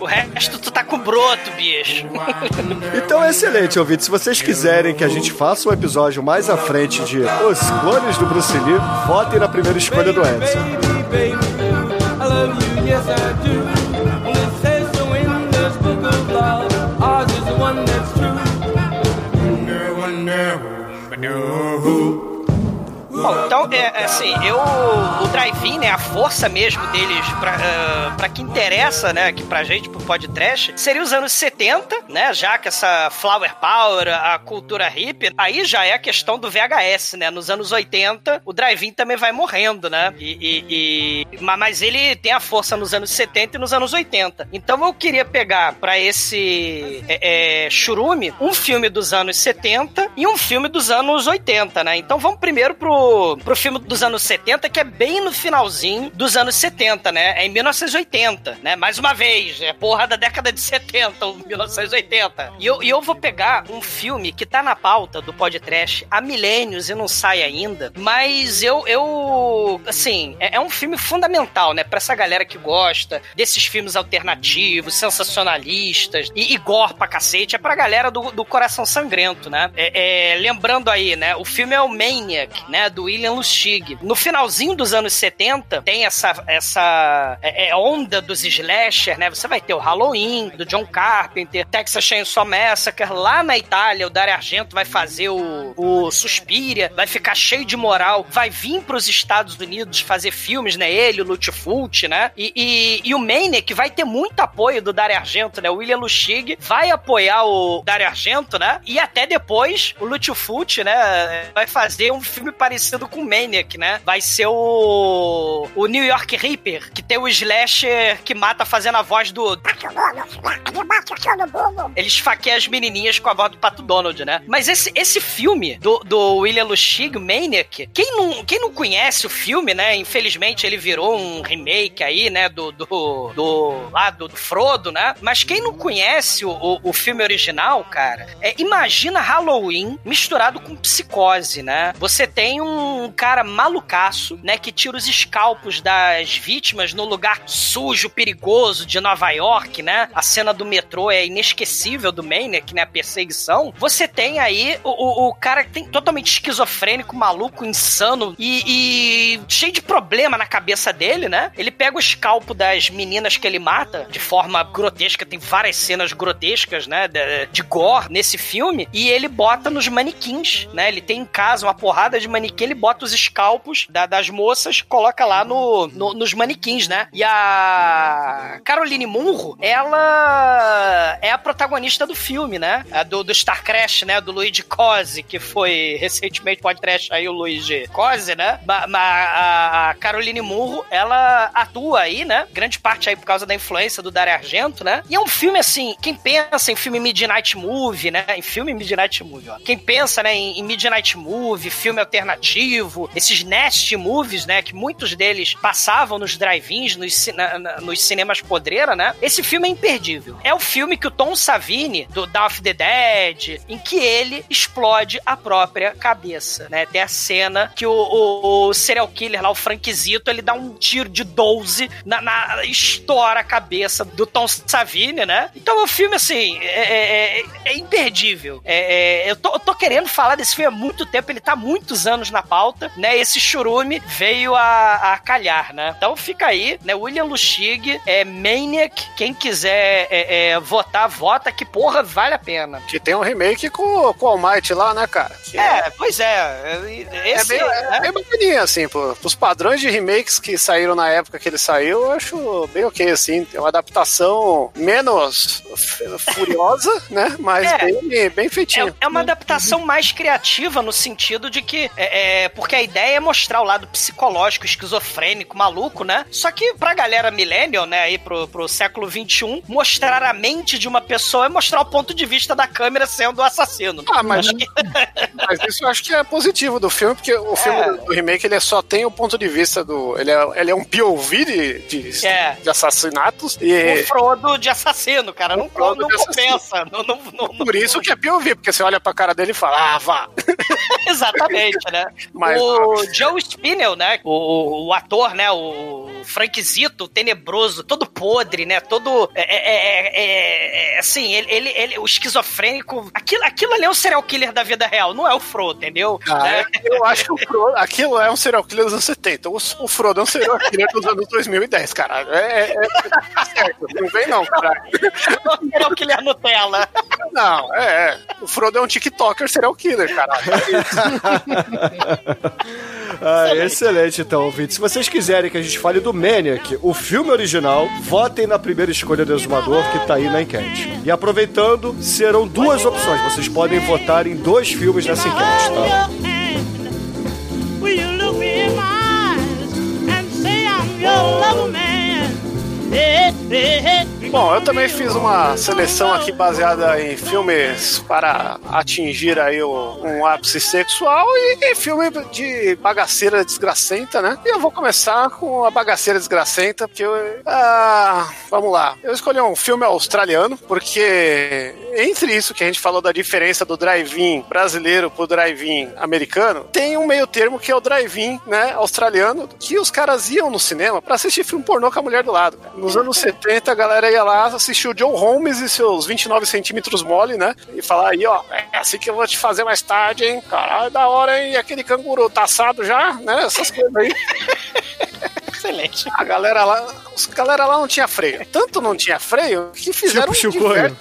O resto tu tá com broto, bicho. Então é excelente, ouvinte. Se vocês quiserem que a gente faça um episódio mais à frente de Os Clones do Bruce Lee, votem na primeira escolha do Edson. É, é assim, eu. O drive-in, né? A força mesmo deles, pra, ah, pra que interessa, né? Que pra gente, pro podcast, seria os anos 70, né? Já que essa Flower Power, a cultura hippie, aí já é a questão do VHS, né? Nos anos 80, o drive-in também vai morrendo, né? E, e- e- ma- mas ele tem a força nos anos 70 e nos anos 80. Então eu queria pegar pra esse é, é, churume um filme dos anos 70 e um filme dos anos 80, né? Então vamos primeiro pro, pro filme dos anos 70 que é bem no finalzinho dos anos 70, né? É em 1980, né? Mais uma vez, é porra da década de 70, 1980. E eu, e eu vou pegar um filme que tá na pauta do podcast há milênios e não sai ainda, mas eu, eu assim, é, é um filme fundamental, né? Pra essa galera que gosta desses filmes alternativos, sensacionalistas e, e gore pra cacete, é pra galera do, do coração sangrento, né? É, é, lembrando aí, né? O filme é o Maniac, né? Do William No finalzinho dos anos 70, tem essa, essa é, é, onda dos slasher, né? Você vai ter o Halloween, do John Carpenter, Texas Chainsaw Massacre. Lá na Itália, o Dario Argento vai fazer o, o Suspiria, vai ficar cheio de moral, vai vir pros Estados Unidos fazer filmes, né? Ele, o Lutfult, né? E, e, e o Maniac vai ter muito apoio do Dario Argento, né? O William Lustig vai apoiar o Dario Argento, né? E até depois o Lutfult, né? Vai fazer um filme parecido com o Maniac, né? Vai ser o, o New York Reaper, que tem o slasher que mata fazendo a voz do. Ele esfaqueia as menininhas com a voz do Pato Donald, né? Mas esse, esse filme do, do William Lustig, Maniac, quem não, quem não conhece o filme, né? Infelizmente ele virou um remake aí, né? Do, do, do lá do, do Frodo, né? Mas quem não conhece o, o, o filme original, cara, é, imagina Halloween misturado com psicose, né? Você tem um cara malucaço, né? Que tira os escalpos das vítimas no lugar sujo, perigoso de Nova York, né? A cena do metrô é inesquecível do Maniac, né? A perseguição. Você tem aí o, o, o cara que tem totalmente esquizofrênico, maluco, insano e, e cheio de problema na cabeça dele, né? Ele pega o escalpo das meninas que ele mata de forma grotesca, tem várias cenas grotescas, né? De, de gore nesse filme, e ele bota nos manequins, né? Ele tem em casa uma porrada de manequim, ele bota os escalpos da, das moças, coloca lá no, no, nos manequins, né? E a Caroline Munro, ela é a protagonista do filme, né? A do, do Star Crash, né? Do Luigi Cosi, que foi recentemente pode trash aí o Luigi Cosi, né? Mas a, a Caroline Munro, ela atua aí, né? Grande parte aí por causa da influência do Dario Argento, né? E é um filme assim, quem pensa em filme Midnight Movie, né? Em filme Midnight Movie, ó. Quem pensa, né, em, em Midnight Movie, filme alternativo, esses Nest Movies, né? Que muitos deles passavam nos drive-ins, nos, nos cinemas podreira, né? Esse filme é imperdível. É o filme que o Tom Savini, do Dawn of the Dead, em que ele explode a própria cabeça, né? Tem a cena que o, o, o serial killer lá, o Frankzito, ele dá um tiro de 12 na, na estoura a cabeça do Tom Savini, né? Então o filme, assim, é, é, é imperdível. É, é, eu, tô, eu, tô, querendo falar desse filme há muito tempo, ele tá há muitos anos na pauta, né? Esse churume veio a, a calhar, né? Então fica aí, né? William Lustig, é Maniac, quem quiser é, é, votar, vota, que porra, vale a pena. Que tem um remake com, com o Almighty lá, né, cara? Que é, pois é. Esse, é bem, é, bem bacaninha, assim, pô. Os padrões de remakes que saíram na época que ele saiu, eu acho bem ok, assim. Tem uma adaptação menos furiosa, né? Mas é, bem, bem feitinha. É, é, uma adaptação mais criativa no sentido de que. É, é, porque a ideia é mostrar o lado psicológico, esquizofrênico, maluco, né? Só que pra galera millennial, né, aí pro, pro século XXI, mostrar a mente de uma pessoa é mostrar o ponto de vista da câmera sendo o assassino. Ah, mas, que... mas isso eu acho que é positivo do filme, porque o filme é. do remake ele só tem o ponto de vista do. Ele é, ele é um POV de, de, é. de assassinatos. E... O Frodo de assassino, cara. não, não, não compensa. Não, não, Por isso que é POV, porque você olha pra cara dele e fala, ah, vá. Exatamente, né? Mas, o Joe Spinell, né? O, o ator, né? O Frank Zito, tenebroso, todo podre, né? Todo. É, é, é, assim, ele, ele, ele, o esquizofrênico. Aquilo, aquilo ali é um serial killer da vida real, não é o Frodo, entendeu? Ah, eu acho que o Frodo, aquilo é um serial killer dos anos 70. O, o Frodo é um serial killer dos anos 2010, cara. É, é, certo, não vem não, caralho. Um serial killer Nutella. Não, é. O Frodo é um TikToker serial killer, caralho. ah, excelente. excelente, então, ouvinte. Se vocês quiserem que a gente fale do Maniac, o filme original, votem na primeira escolha do exumador que tá aí na enquete. E aproveitando, serão duas opções. Vocês podem votar em dois filmes nessa enquete, tá? Will Bom, eu também fiz uma seleção aqui baseada em filmes para atingir aí um ápice sexual e, e filme de bagaceira desgracenta, né? E eu vou começar com a bagaceira desgracenta, porque eu, ah, vamos lá. Eu escolhi um filme australiano, porque entre isso que a gente falou da diferença do drive-in brasileiro pro drive-in americano, tem um meio termo que é o drive-in, né, australiano, que os caras iam no cinema pra assistir filme pornô com a mulher do lado. cara. Nos anos 70, a galera ia lá assistir o John Holmes e seus 29 centímetros mole, né, e falar aí, ó, é assim que eu vou te fazer mais tarde, hein, caralho, da hora, hein, e aquele canguru tá assado já, né, essas coisas aí. Excelente. A galera lá, os galera lá não tinha freio. Tanto não tinha freio que fizeram Tipo Chicoio.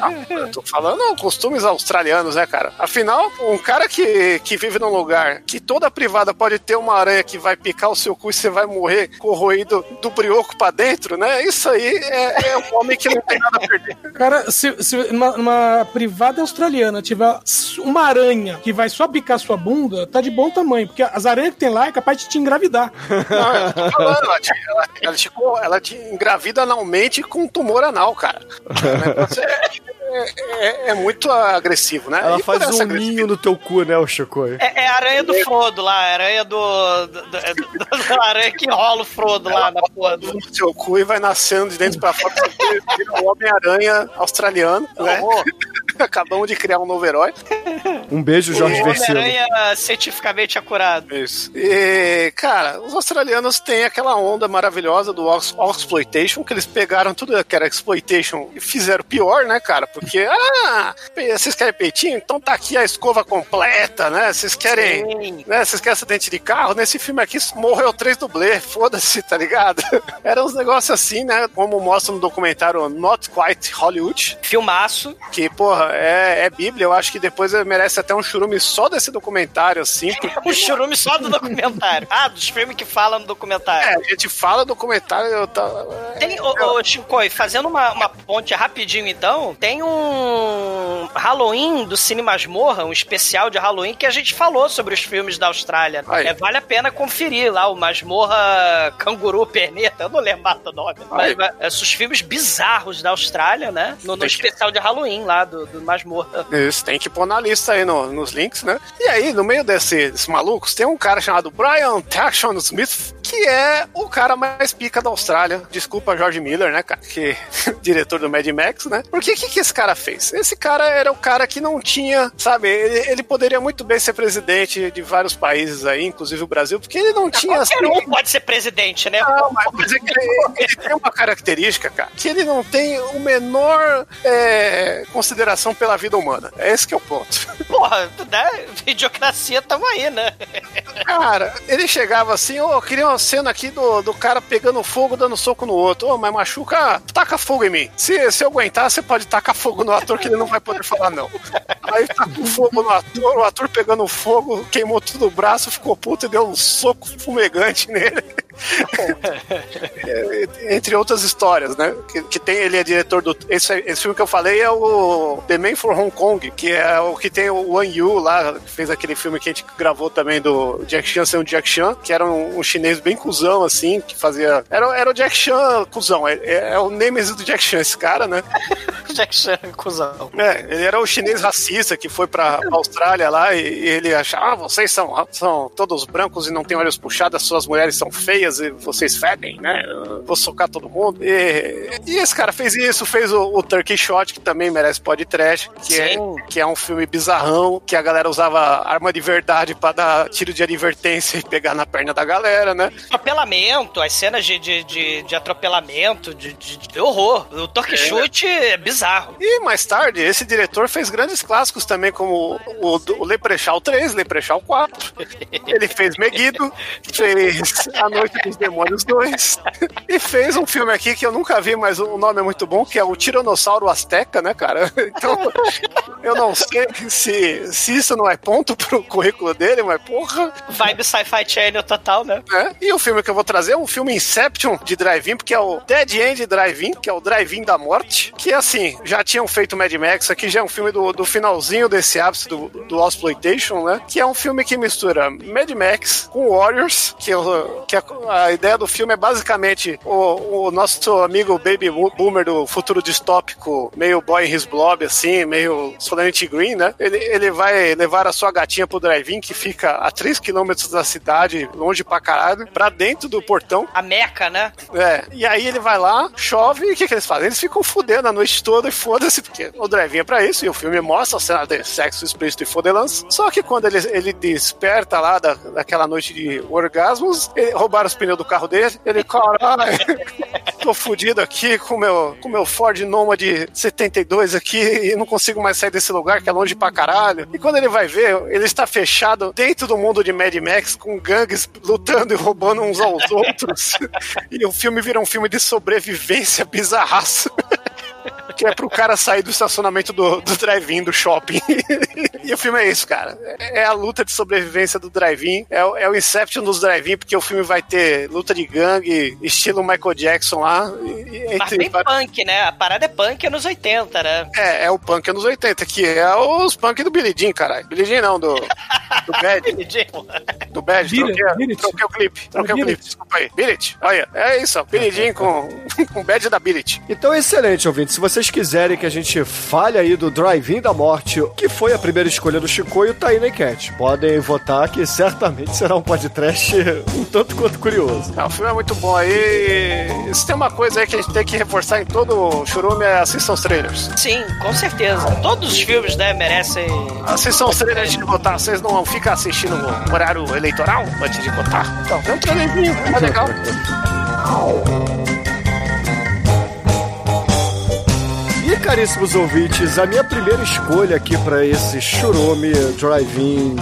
Ah, eu tô falando costumes australianos, né, cara? Afinal, um cara que, que vive num lugar que toda privada pode ter uma aranha que vai picar o seu cu e você vai morrer corroído do brioco pra dentro, né? Isso aí é, é um homem que não tem nada a perder. Cara, se, se numa, numa privada australiana tiver uma aranha que vai só picar sua bunda, tá de bom tamanho, porque as aranhas que tem lá é capaz de te engravidar. Não, eu tô falando, ela te, ela, ela te, ela te engravida analmente com tumor anal, cara. O é, é- é- é muito agressivo, né? Ela E faz um ninho no teu cu, né, o Chicoio? É, é a aranha do Frodo lá, a aranha do. do, do- do- da aranha que rola o Frodo lá na porra do. no seu cu e vai nascendo de dentro pra fora, vira um Homem-Aranha australiano, né? horror. Acabamos de criar um novo herói. Um beijo, Jorge O Versilo. Homem-Aranha cientificamente acurado. Isso. E, cara, os australianos têm aquela onda maravilhosa do Ox- Oxploitation, que eles pegaram tudo que era exploitation e fizeram pior, né, cara? Porque, ah, vocês querem peitinho? Então tá aqui a escova completa, né? Vocês querem, Sim. né? Vocês querem acidente de carro? Nesse filme aqui morreu três dublês, foda-se, tá ligado? Eram uns negócios assim, né? Como mostra no documentário Not Quite Hollywood, Filmaço. que, porra, é, é bíblia. Eu acho que depois merece até um churume só desse documentário, assim, porque O churume só do documentário. Ah, dos filmes que falam no É, documentário. a gente fala documentário, eu tá. Tem, ô, ô, Chico, e fazendo uma, uma ponte rapidinho então, tem um Halloween do Cine Masmorra, um especial de Halloween que a gente falou sobre os filmes da Austrália. Aí. É, vale a pena conferir lá, o Masmorra Canguru Perneta, eu não lembro o nome. Mas, mas, é, os filmes bizarros da Austrália, né? No, no especial de Halloween lá do Masmorra. Isso, tem que pôr na lista aí no- nos links, né? E aí, no meio desse- desses malucos, tem um cara chamado Brian Taxon Smith, que é o cara mais pica da Austrália. Desculpa, George Miller, né, cara? Que diretor do Mad Max, né? Porque o que, que esse cara fez? Esse cara era o cara que não tinha, sabe? Ele, ele poderia muito bem ser presidente de vários países aí, inclusive o Brasil, porque ele não tinha. Qualquer assim, um pode ser presidente, né? Não, mas, é ele, ele tem uma característica, cara, que ele não tem o menor é, consideração pela vida humana. É esse que é o ponto. Porra, né? Videocracia, tamo aí, né? Cara, ele chegava assim, ô, eu queria uma cena aqui do, do cara pegando fogo, dando soco no outro. Ô, mas machuca, taca fogo em mim. Se, se eu aguentar, você pode tacar fogo no ator que ele não vai poder falar não. Aí tacou fogo no ator, o ator pegando fogo, queimou tudo o braço, ficou puto e deu um soco fumegante nele. É, entre outras histórias, né? Que, que tem, ele é diretor do. Esse, esse filme que eu falei é o The Man for Hong Kong, que é o que tem o Wan Yu lá, que fez aquele filme que a gente gravou também do Jack Chan sem o Jack Chan, que era um, um chinês bem cuzão, assim, que fazia. Era, era o Jack Chan cuzão, é, é, é o Nemesis do Jack Chan, esse cara, né? Jack Chan, cuzão. É, ele era o chinês racista que foi pra, pra Austrália lá e, e ele achava, ah, vocês são, são todos brancos e não têm olhos puxados, suas mulheres são feias e vocês fedem, né? Eu Vou socar todo mundo. E, e esse cara fez isso, fez o, o Turkey Shot, que também merece pod trash, que é, que é um filme bizarrão, que a galera usava arma de verdade pra dar tiro de advertência e pegar na perna da galera, né? Atropelamento, as cenas de, de, de, de atropelamento, de, de, de horror. O Torque Chute é bizarro. E mais tarde, esse diretor fez grandes clássicos também, como o, o Leprechaun 3, Leprechaun 4. Ele fez Megiddo, fez A Noite dos Demônios 2 e fez um filme aqui que eu nunca vi, mas o nome é muito bom, que é o Tiranossauro Azteca, né, cara? Então, eu não sei se, se isso não é ponto pro currículo dele, mas porra, Vibe Sci-Fi Channel total, né? né? E o filme que eu vou trazer é um filme Inception de drive-in, porque é o Dead End Drive-In, que é o drive-in da morte, que assim, já tinham feito Mad Max, aqui já é um filme do, do finalzinho desse ápice do, do Exploitation, né? Que é um filme que mistura Mad Max com Warriors, que, que é a ideia do filme é basicamente o, o nosso amigo Baby Boomer do futuro distópico, meio boy in his blob, assim, meio Solente Green, né? Ele, ele vai levar a sua gatinha pro drive-in, que fica a 3 km da cidade, longe pra caralho, pra dentro do portão. A meca, né? É, e aí ele vai lá, chove, e o que, que eles fazem? Eles ficam fudendo a noite toda e foda-se, porque o drive-in é pra isso, e o filme mostra a cena de sexo explícito e fodelance. Só que quando ele, ele desperta lá da, daquela noite de orgasmos, ele, roubaram os pneus do carro dele, ele, caralho, tô fudido aqui com meu, com meu Ford Noma de 72 aqui e não consigo mais sair desse lugar que é longe pra caralho. E quando ele vai ver, ele está fechado dentro do mundo de Mad Max com gangues lutando e roubando uns aos outros. e o filme vira um filme de sobrevivência bizarraço. que é pro cara sair do estacionamento do, do drive-in do shopping. e o filme é isso, cara. É a luta de sobrevivência do drive-in. É, é, o Inception dos drive-in, porque o filme vai ter luta de gangue, estilo Michael Jackson lá. E, Mas bem punk, né? A parada é punk anos 80, né? É, é o punk anos 80, que é os punk do Billy Jean, caralho. Billy Jean não, do, do Bad. Billy Jean. Do Bad, troquei, troquei o clipe. Troquei o clipe, desculpa aí. Billet, olha, é isso, ó. Billy Jean com, com Bad da Billet. Então, excelente, ouvinte. Se vocês quiserem que a gente fale aí do Drive-In da Morte, que foi a primeira escolha do Chicoio, tá aí na enquete. Podem votar que certamente será um podcast um tanto quanto curioso. É, o filme é muito bom aí. Se tem uma coisa aí que a gente tem que reforçar em todo o churume é assistam os trailers. Sim, com certeza. Todos os filmes, né, merecem... Assistam os trailers antes de votar. Vocês não ficam assistindo o horário eleitoral antes de votar? Então, tem um trailerzinho, é legal. E caríssimos ouvintes, a minha primeira escolha aqui para esse churume drive-in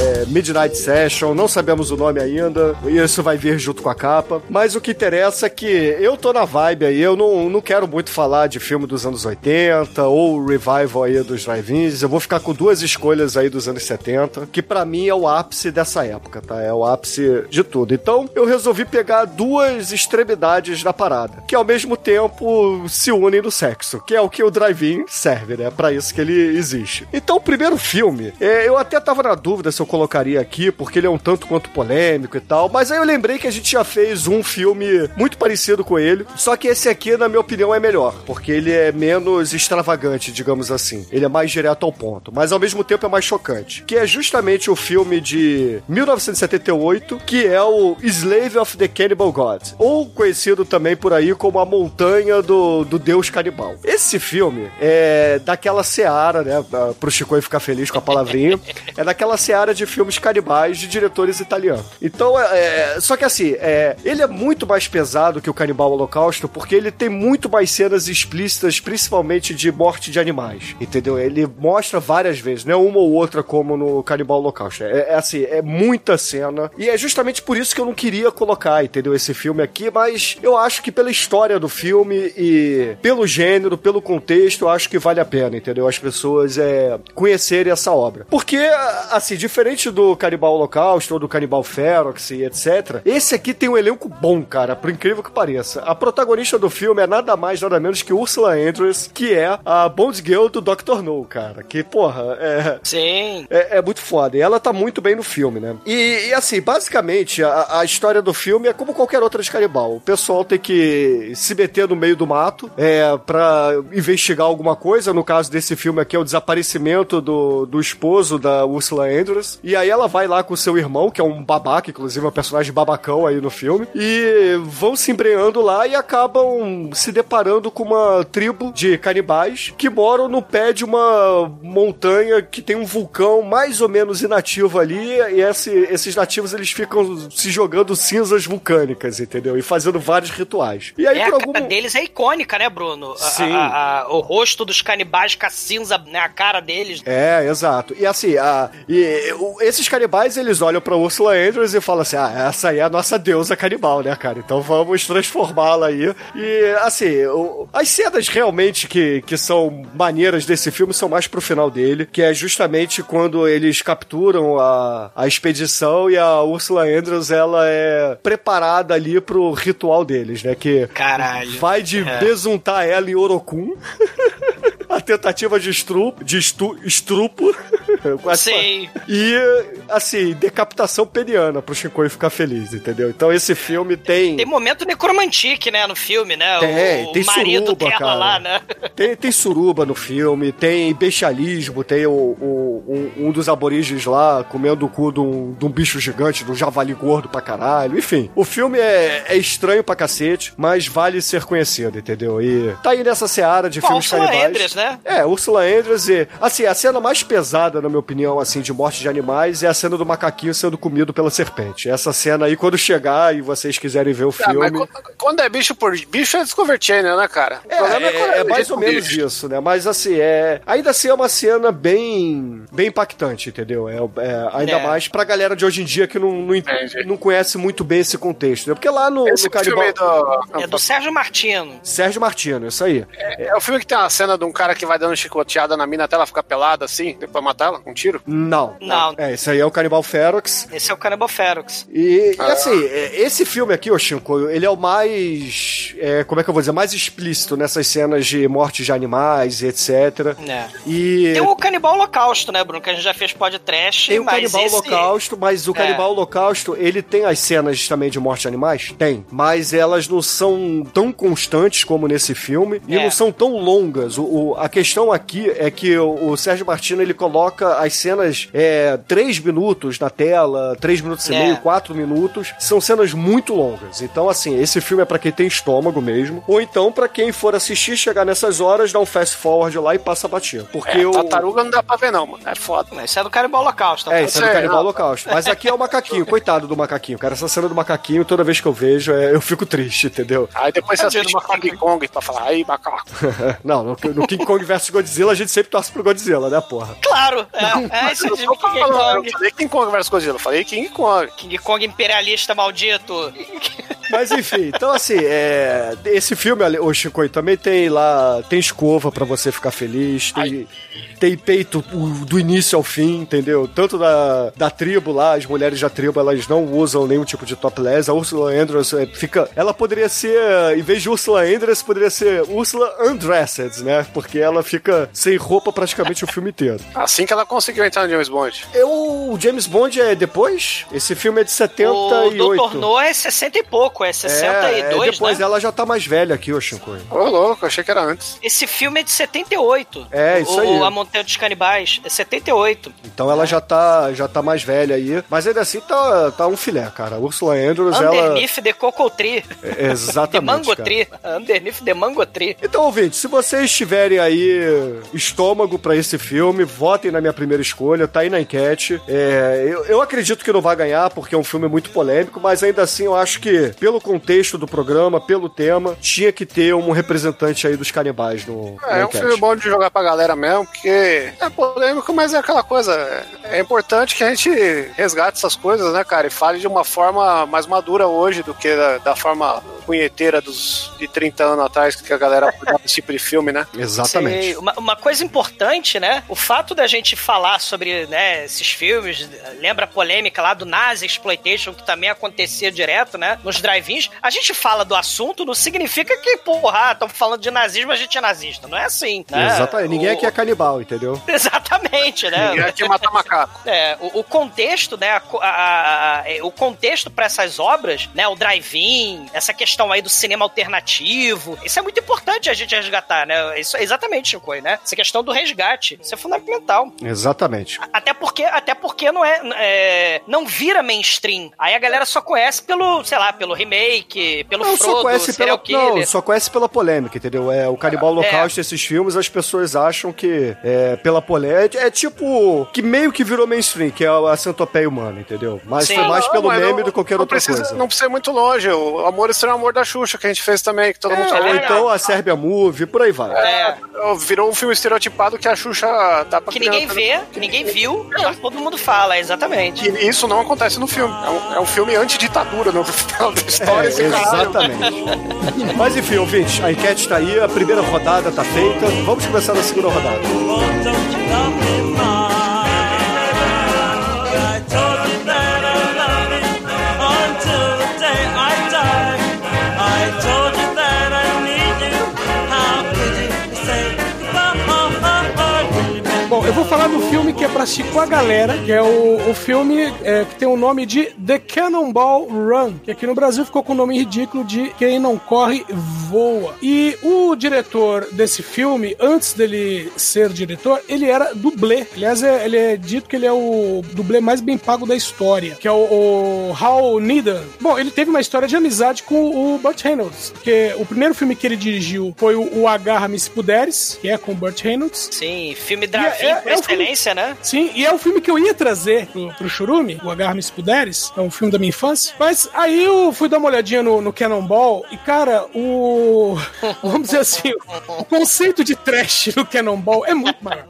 é, Midnight Session, não sabemos o nome ainda, e isso vai vir junto com a capa. Mas o que interessa é que eu tô na vibe aí, eu não, não quero muito falar de filme dos anos 80 ou revival aí dos drive-ins, eu vou ficar com duas escolhas aí dos anos 70, que para mim é o ápice dessa época, tá? É o ápice de tudo. Então eu resolvi pegar duas extremidades da parada, que ao mesmo tempo se unem no sexo, que é o que o drive-in serve, né? Pra isso que ele existe. Então o primeiro filme, é, eu até tava na dúvida se eu colocaria aqui, porque ele é um tanto quanto polêmico e tal. Mas aí eu lembrei que a gente já fez um filme muito parecido com ele. Só que esse aqui, na minha opinião, é melhor. Porque ele é menos extravagante, digamos assim. Ele é mais direto ao ponto. Mas ao mesmo tempo é mais chocante. Que é justamente o filme de 1978, que é o Slave of the Cannibal God. Ou conhecido também por aí como A Montanha do, do Deus Canibal. Esse filme é daquela seara, né? Pro Chico ficar feliz com a palavrinha. É daquela seara de filmes canibais de diretores italianos. Então, é, é, só que assim, é, ele é muito mais pesado que o Canibal Holocausto porque ele tem muito mais cenas explícitas, principalmente de morte de animais, entendeu? Ele mostra várias vezes, não é uma ou outra como no Canibal Holocausto. É, é assim, é muita cena e é justamente por isso que eu não queria colocar, entendeu? Esse filme aqui, mas eu acho que pela história do filme e pelo gênero, pelo contexto, eu acho que vale a pena, entendeu? As pessoas é, conhecerem essa obra. Porque, assim, diferente do Canibal Holocausto ou do Canibal Ferox e etc., esse aqui tem um elenco bom, cara, por incrível que pareça. A protagonista do filme é nada mais, nada menos que Ursula Andrews, que é a Bond Girl do Dr. No, cara. Que, porra, é. Sim. É, é, muito foda. E ela tá muito bem no filme, né? E, e assim, basicamente, a, a, história do filme é como qualquer outra de canibal. O pessoal tem que se meter no meio do mato é, pra investigar alguma coisa. No caso desse filme aqui, é o desaparecimento do, do esposo da Ursula Andrews. E aí ela vai lá com o seu irmão, que é um babaca, inclusive, é um personagem babacão aí no filme. E vão se embreando lá e acabam se deparando com uma tribo de canibais que moram no pé de uma montanha que tem um vulcão mais ou menos inativo ali. E esse, esses nativos eles ficam se jogando cinzas vulcânicas, entendeu? E fazendo vários rituais. E aí, é, por algum... deles é icônica, né, Bruno? Sim. A, a, o rosto dos canibais com a cinza, né, a cara deles. É, exato. E assim, a, e esses canibais, eles olham pra Ursula Andrews e falam assim, ah, essa aí é a nossa deusa canibal, né, cara? Então vamos transformá-la aí. E, assim, o, as cenas realmente que, que são maneiras desse filme são mais pro final dele, que é justamente quando eles capturam a, a expedição e a Ursula Andrews, ela é preparada ali pro ritual deles, né? Que Caralho. vai de é. besuntar ela em Orocum. a tentativa de estrupo, de estu, estrupo Quase Sim. E, assim, decapitação peniana pro Shinkoi ficar feliz, entendeu? Então esse filme tem. Tem momento necromantique, né, no filme, né? Tem, o tem marido suruba, dela cara. lá, né? Tem, tem suruba no filme, tem bestialismo, tem o, o- um, um dos aborígenes lá comendo o cu de um, de um bicho gigante, de um javali gordo pra caralho. Enfim, o filme é, é estranho pra cacete, mas vale ser conhecido, entendeu? E tá aí nessa seara de filmes Ursula canibais. Andress, né? É, Ursula Andress e... Assim, a cena mais pesada, na minha opinião, assim, de morte de animais é a cena do macaquinho sendo comido pela serpente. Essa cena aí, quando chegar e vocês quiserem ver o Ah, mas filme... quando- é bicho por bicho, é Discovery Channel, né, cara? O É, problema é, quando é mais ou menos bicho. isso, né? Mas assim, é. Ainda assim é uma cena bem. bem impactante, entendeu? É, é, ainda É. mais pra galera de hoje em dia que não, não, não conhece muito bem esse contexto. Né? Porque lá no, Esse no filme do... É do Sérgio Martino. Sérgio Martino, isso aí. É o filme que tem uma cena de um cara que vai dando chicoteada na mina até ela ficar pelada assim, depois matar ela com um tiro. Não. Não. É, isso aí é o Canibal Ferox. Esse é o Cannibal Ferox. E, e, Ah. assim, é, esse filme aqui, ô Chico, ele é o mais. é, como é que eu vou dizer? Mais explícito nessas cenas de morte de animais e etc. É. E. Tem o Canibal Holocausto, né, Bruno? Que a gente já fez podcast. Tem o Canibal esse... Holocausto, mas o É. Canibal Holocausto, ele tem as cenas também de morte de animais? Tem. Mas elas não são tão constantes como nesse filme e É. não são tão longas. O, o- a questão aqui é que o, o Sérgio Martino, ele coloca as cenas é, três minutos na tela, três minutos e É. meio, quatro minutos. São cenas muito longas. Então, assim, esse filme é pra quem tem estômago mesmo. Ou então, pra quem for assistir, chegar nessas horas, dá um fast forward lá e passa batido. Porque É, o... tartaruga não dá pra ver não, mano. É foda. Esse é do Canibal Holocausto. É, isso é do Canibal. Holocausto. Mas aqui é o macaquinho, coitado do macaquinho, cara. Essa cena do macaquinho, toda vez que eu vejo, é, eu fico triste, entendeu? Aí depois você Tadinho assiste macaco. King Kong pra falar, aí macaco. Não, no, no King Kong vs Godzilla, a gente sempre torce pro Godzilla, né, porra? Claro! É, é esse Eu de King falando, eu Kong. falei King Kong versus Godzilla, eu falei King Kong. King Kong imperialista maldito. Mas enfim, então assim, é, esse filme, o Chico, também tem lá, tem escova pra você ficar feliz, tem, tem peito do início ao fim, entendeu? Tanto da, da tribo lá, as mulheres da tribo, elas não usam nenhum tipo de topless. A Ursula Andress é, fica, ela poderia ser, em vez de Ursula Andress, poderia ser Ursula Undressed, né? Porque ela fica sem roupa praticamente o filme inteiro. Assim que ela conseguiu entrar no James Bond. Eu, o James Bond é depois? Esse filme é de 78. O Dr. No é 60 e pouco, é 62, é, depois né? ela já tá mais velha aqui, ô Chico. Ô, louco, achei que era antes. Esse filme é de 78. É, isso o, aí. A Montanha dos Canibais é 78. Então ela já tá, já tá mais velha aí. Mas ainda assim tá, tá um filé, cara. A Ursula Andrews, ela. Underneath the Cocoa Tree. É, The Exatamente. Mango cara. Tree. Underneath the Mango Tree. Então, ouvinte, se vocês tiverem aí estômago pra esse filme, votem na minha primeira escolha, tá aí na enquete. É, eu, eu acredito que não vai ganhar, porque é um filme muito polêmico, mas ainda assim eu acho que, pelo contexto do programa, pelo tema, tinha que ter um representante aí dos canibais no, É, é um filme bom de jogar pra galera mesmo, porque é polêmico, mas é aquela coisa. É importante que a gente resgate essas coisas, né, cara? E fale de uma forma mais madura hoje do que da, da forma punheteira dos de 30 anos atrás que a galera cuidava desse tipo de filme, né? Exatamente. Sei. Uma, uma coisa importante, né? O fato da gente falar sobre né, esses filmes, lembra a polêmica lá do Nazi Exploitation, que também acontecia direto, né? Nos drive-ins. A gente fala do assunto, não significa que, porra, estamos falando de nazismo, a gente é nazista. Não é assim, né? Exatamente. Ninguém O- aqui é canibal, entendeu? Exatamente, né? Ninguém aqui mata macaco. É, o, o contexto, né? a a- a- a- é, o contexto para essas obras, né? O drive-in, essa questão aí do cinema alternativo, isso é muito importante a gente resgatar, né? Isso é exatamente, Chico, né? Essa questão do resgate, isso é fundamental. Exatamente. Até porque, até porque não é, é, não vira mainstream. Aí a galera só conhece pelo, sei lá, pelo remake, pelo Não, Frodo, só conhece pela, não, só conhece pela polêmica, entendeu? É, o Canibal Holocausto, esses filmes, as pessoas acham que é pela polêmica. É, tipo, que meio que virou mainstream, que é a centopeia humana, entendeu? Mas Sim. foi mais Não, pelo meme não- do que qualquer outra precisa, coisa. Não precisa ir muito longe. O Amor Estranho Amor da Xuxa, que a gente fez também, que todo mundo É, sabe. ou então a Sérbia Movie, por aí vai. É, Virou um filme estereotipado que a Xuxa dá pra que ninguém criança- vê, que ninguém viu, mas todo mundo fala, exatamente. E isso não acontece no filme. É um, é um filme anti-ditadura no final da É, história. esse caralho. exatamente. Mas enfim, ouvintes, a enquete tá aí, a primeira rodada tá feita. Vamos começar na segunda rodada. Falar do filme que é pra assistir com a galera, que é o, o filme é, que tem o nome de The Cannonball Run, que aqui no Brasil ficou com o nome ridículo de Quem Não Corre, Voa. E o diretor desse filme, antes dele ser diretor, ele era dublê. Aliás, é- ele é dito que ele é o dublê mais bem pago da história, que é o, o Hal Needham. Bom, ele teve uma história de amizade com o Burt Reynolds, porque o primeiro filme que ele dirigiu foi o, o Agarra-me Se Puderes, que é com o Burt Reynolds. Sim, filme drive-in é- por é o filme- excelência, né? Sim, e é o filme que eu ia trazer pro, pro Churume, o Agarra-me Se Puderes, é um filme da minha infância. Mas aí eu fui dar uma olhadinha no, no Cannonball e, cara, o. Vamos dizer assim, o conceito de trash no Cannonball é muito maior.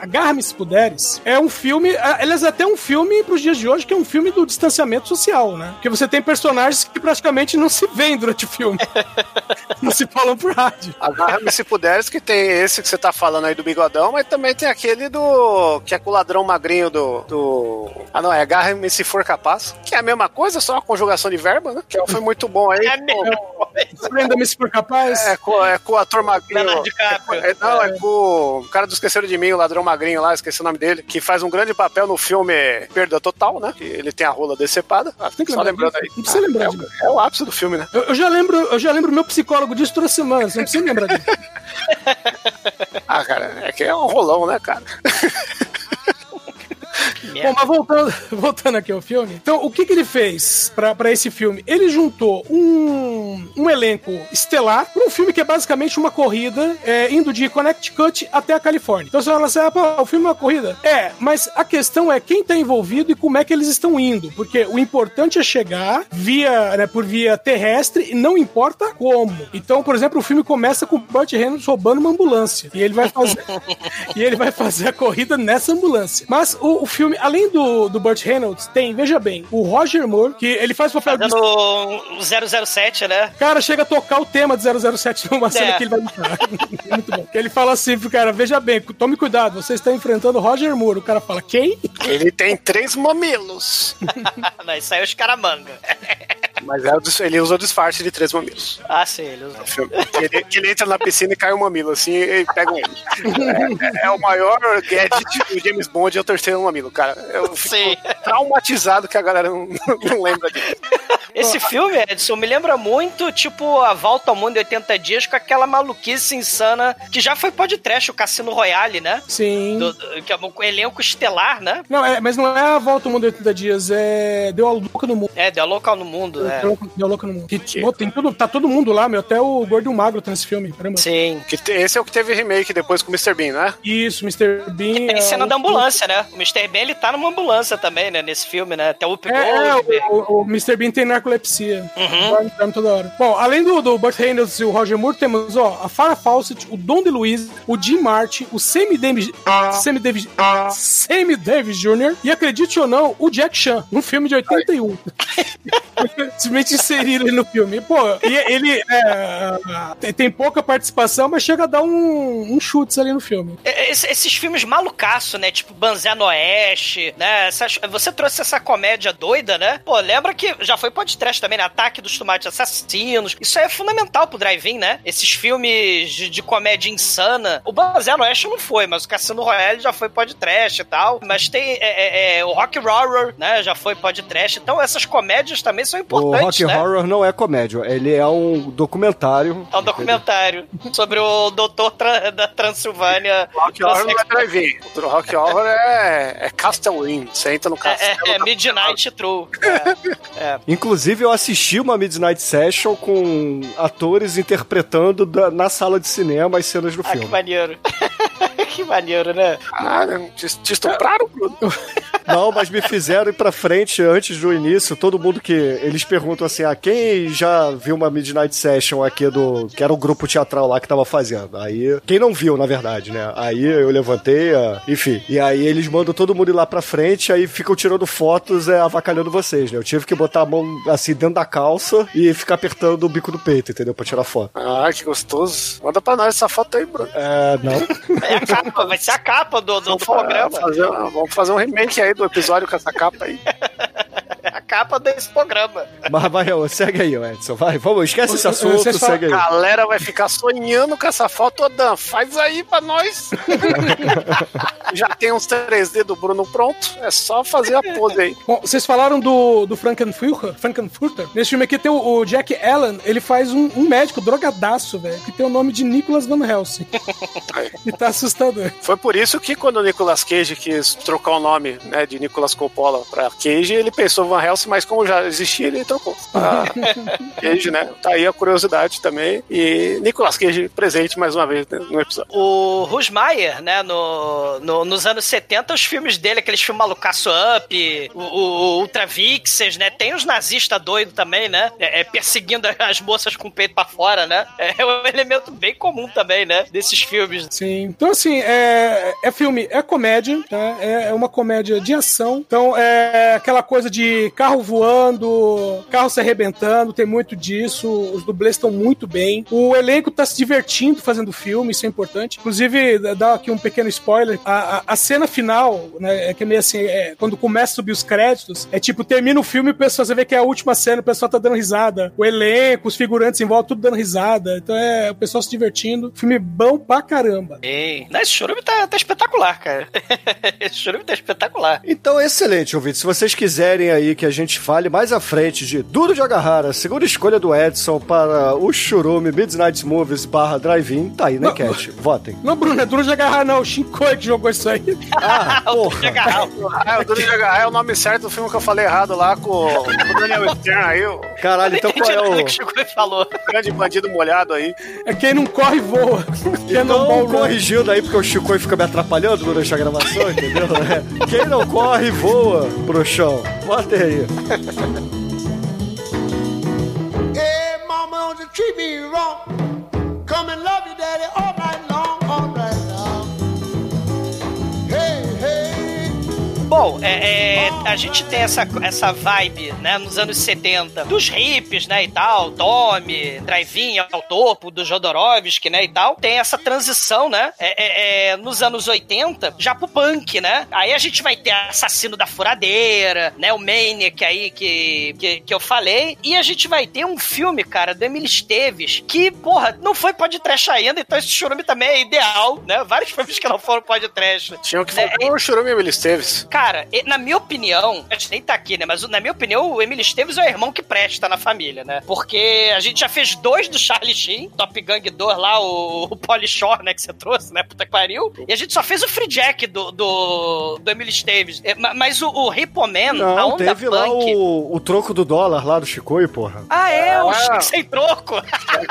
Agarra-me Se Puderes é um filme, aliás, é até um filme pros dias de hoje, que é um filme do distanciamento social, né? Porque você tem personagens que praticamente não se veem durante o filme. não se falam por rádio. Agarra-me se puderes, que tem esse que você tá falando aí do bigodão, mas também tem aquele do. que é com o ladrão magrinho do. do... Ah, não, é agarra-me se for capaz, que é a mesma coisa, só uma conjugação de verbo, né? Que foi muito bom aí. É mesmo. Prenda-me se for capaz. É com, é com o ator magrinho. Leonardo DiCaprio. É, não, é com o cara do Esqueceram de Mim, o ladrão magrinho lá, esqueci o nome dele, que faz um grande papel no filme Perda Total, né? Que ele tem a rola decepada. Ah, Tem que Só lembrar lembrando aí. Não precisa lembrar é, o- é o ápice do filme, né? Eu, eu já lembro, eu já lembro meu psicólogo disso toda semana, você não precisa lembrar disso. Ah, cara, é que é um rolão, né, cara? Bom, mas voltando, voltando aqui ao filme. Então, o que, que ele fez pra esse filme? Ele juntou um, um elenco estelar pra um filme que é basicamente uma corrida é, indo de Connecticut até a Califórnia. Então você fala assim, ah, pô, o filme é uma corrida? É, mas a questão é quem tá envolvido e como é que eles estão indo. Porque o importante é chegar via, né, por via terrestre e não importa como. Então, por exemplo, o filme começa com o Burt Reynolds roubando uma ambulância. E ele vai fazer, e ele vai fazer a corrida nessa ambulância. Mas o, o filme, além do, do Burt Reynolds, tem, veja bem, o Roger Moore, que ele faz o papel de. Fazendo o 007, né? Cara, chega a tocar o tema de 007 numa cena É. que ele vai lutar. Muito bom. Que ele fala assim pro cara: veja bem, tome cuidado, você está enfrentando o Roger Moore. O cara fala: quem? Ele tem três mamilos. Não, isso aí é os caramanga. Mas é ele usa o disfarce de três mamilos. Ah, sim, ele usa. Que ele, ele entra na piscina e cai um mamilo, assim, e pega ele. É, é o maior gadget do James Bond, é o terceiro mamilo, cara. Eu fico Sim. traumatizado que a galera não, não lembra disso. Esse filme, Edson, me lembra muito, tipo, A Volta ao Mundo em 80 Dias, com aquela maluquice insana que já foi podcast, o Cassino Royale, né? Sim. Do- do- que é um elenco estelar, né? Não, é, mas não é a volta ao mundo em 80 dias, é. Deu a louca no mundo. É, deu local no mundo, deu a louca no mundo. Que, pô, tem tudo, tá todo mundo lá, meu. Até o Gordo e o Magro tá nesse filme. Caramba. Sim. Que te- esse é o que teve remake depois com o Mr. Bean, né? Isso, Mr. Bean. Tem é cena um- da ambulância, né? O Mr. Bean, ele tá numa ambulância também, né? Nesse filme, né? Até o Whoopi É, é, o, o, o Mr. Bean tem narcolepsia. Uhum. Dorme, toda hora. Bom, além do, do Burt Reynolds e o Roger Moore, temos, ó, a Farrah Fawcett, o Don DeLuise, o Jim Martin, o Sammy Davis, Sammy Davis, Sammy Davis Jr. e, acredite ou não, o Jack Chan, um filme de 81. Simplesmente inseriram ele no filme. Pô, e ele é, tem, pouca participação, mas chega a dar um, um ali no filme. Esse- Esses filmes malucaço, né? Tipo Banzé no Oeste, né? Você trouxe essa comédia doida, né? Pô, lembra que já foi podcast também, né? Ataque dos Tomates Assassinos. Isso é fundamental pro drive-in, né? Esses filmes de, de comédia insana. O Banzé no Oeste não foi, mas o Cassino Royale já foi podcast e tal. Mas tem é, é, é, o Rock Horror, né? Já foi podcast. Então essas comédias também são importantes, Rock né? Horror não é comédia, ele é um documentário. É um documentário sobre o doutor Tra- da Transilvânia. Rock Horror não é drive-in. O Rock Horror é, é Castle Inn. Você entra no É, castelo. é, é Midnight True. É, é. Inclusive, eu assisti uma Midnight Session com atores interpretando da- na sala de cinema as cenas do Ah, que filme. maneiro. Que maneiro, né? Caralho, te, te estupraram, Bruno? Não, mas me fizeram ir pra frente antes do início. Todo mundo que. Eles perguntam assim: ah, quem já viu uma Midnight Session aqui do. que era o grupo teatral lá que tava fazendo? Aí. Quem não viu, na verdade, né? Aí eu levantei, ah, enfim. E aí eles mandam todo mundo ir lá pra frente, aí ficam tirando fotos, é, avacalhando vocês, né? Eu tive que botar a mão assim dentro da calça e ficar apertando o bico do peito, entendeu? Pra tirar foto. Ah, que gostoso. Manda pra nós essa foto aí, Bruno. É, não. É a capa, vai ser a capa do, do, do programa. fazer, vamos fazer um remake aí do episódio com essa capa aí. É a capa desse programa. Mas vai, segue aí, Edson. Vai, vamos, esquece esse assunto, Vocês falam- segue aí. A galera vai ficar sonhando com essa foto, Dan, faz aí pra nós. Já tem uns 3D do Bruno pronto, é só fazer a pose aí. Bom, vocês falaram do, do Frankenfurter, Frankenfurter. Nesse filme aqui tem o, o Jack Allen, ele faz um, um médico drogadaço, velho, que tem o nome de Nicholas Van Helsing. e tá assustador. Foi por isso que quando o Nicolas Cage quis trocar o nome né, de Nicolas Coppola pra Cage, ele pensou Van Helsing, mas como já existia, ele trocou. Ah, Cage, né? Tá aí a curiosidade também. E Nicolas Cage presente mais uma vez né, no episódio. O Rusmaier, né, no, no- nos anos 70, os filmes dele, aqueles filmes malucaço Up, o, o, o Ultra Vixens, né, tem os nazistas doidos também, né, é, é, perseguindo as moças com o peito pra fora, né, é um elemento bem comum também, né, desses filmes. Sim. Então, assim, é, é filme, é comédia, tá? É, é uma comédia de ação. Então, é aquela coisa de carro voando, carro se arrebentando, tem muito disso. Os dublês estão muito bem. O elenco tá se divertindo fazendo o filme, isso é importante. Inclusive, dá aqui um pequeno spoiler: a, a, a cena final, né, é que é meio assim, é, quando começa a subir os créditos, é tipo, termina o filme e o pessoal, você vê que é a última cena, o pessoal tá dando risada. O elenco, os figurantes em volta, tudo dando risada. Então, é o pessoal se divertindo. Filme bom pra caramba. Ei, esse churume tá, tá espetacular, cara. esse churume tá espetacular. Então, excelente, ouvinte. Se vocês quiserem aí que a gente fale mais à frente de Duro de Agarrar, a segunda escolha do Edson para o Churume Midnight Movies barra Drive-In, tá aí na Não, enquete. Votem. Não, Bruno, é duro de agarrar, não. O Shinkoi que jogou isso aí. Ah, porra. Legal. Ah, o Duro de Agarrar é o nome certo do filme que eu falei errado lá com, com o Daniel Stern aí, Caralho, então qual é o... que o Chico falou. grande bandido molhado aí. É quem não corre, voa. Então, Cannonball Run. corrigindo aí, porque o Chico fica me atrapalhando durante a gravação, entendeu? É. Quem não corre, voa pro chão. Bota aí. Hey, mama, don't you treat me wrong. Come and love you, daddy, all Bom, é, é, a gente tem essa, essa vibe, né, nos anos 70, dos hippies, né, e tal, Tommy, Drive-In ao topo, do Jodorowsky, né, e tal. Tem essa transição, né, é, é, é, nos anos 80, já pro punk, né. Aí a gente vai ter Assassino da Furadeira, né, o Maniac aí que, que, que eu falei, e a gente vai ter um filme, cara, do Emily Esteves, que, porra, não foi podcast ainda, então esse churume também é ideal, né, vários filmes que não foram podcast. Tinham que falar o Churume Emily Esteves. Cara, e- na minha opinião, a gente nem tá aqui, né? Mas na minha opinião, o Emily Esteves é o irmão que presta na família, né? Porque a gente já fez dois do Charlie Sheen, Top Gang 2 lá, o, o Polishore, né? Que você trouxe, né? Puta que pariu. E a gente só fez o Free Jack do, do, do Emily Esteves. Ma- Mas o, o Repo Man, a Não, onda teve lá punk... o, o troco do dólar lá do Chicoio, porra. Ah, é, o Ah. cheque sem troco.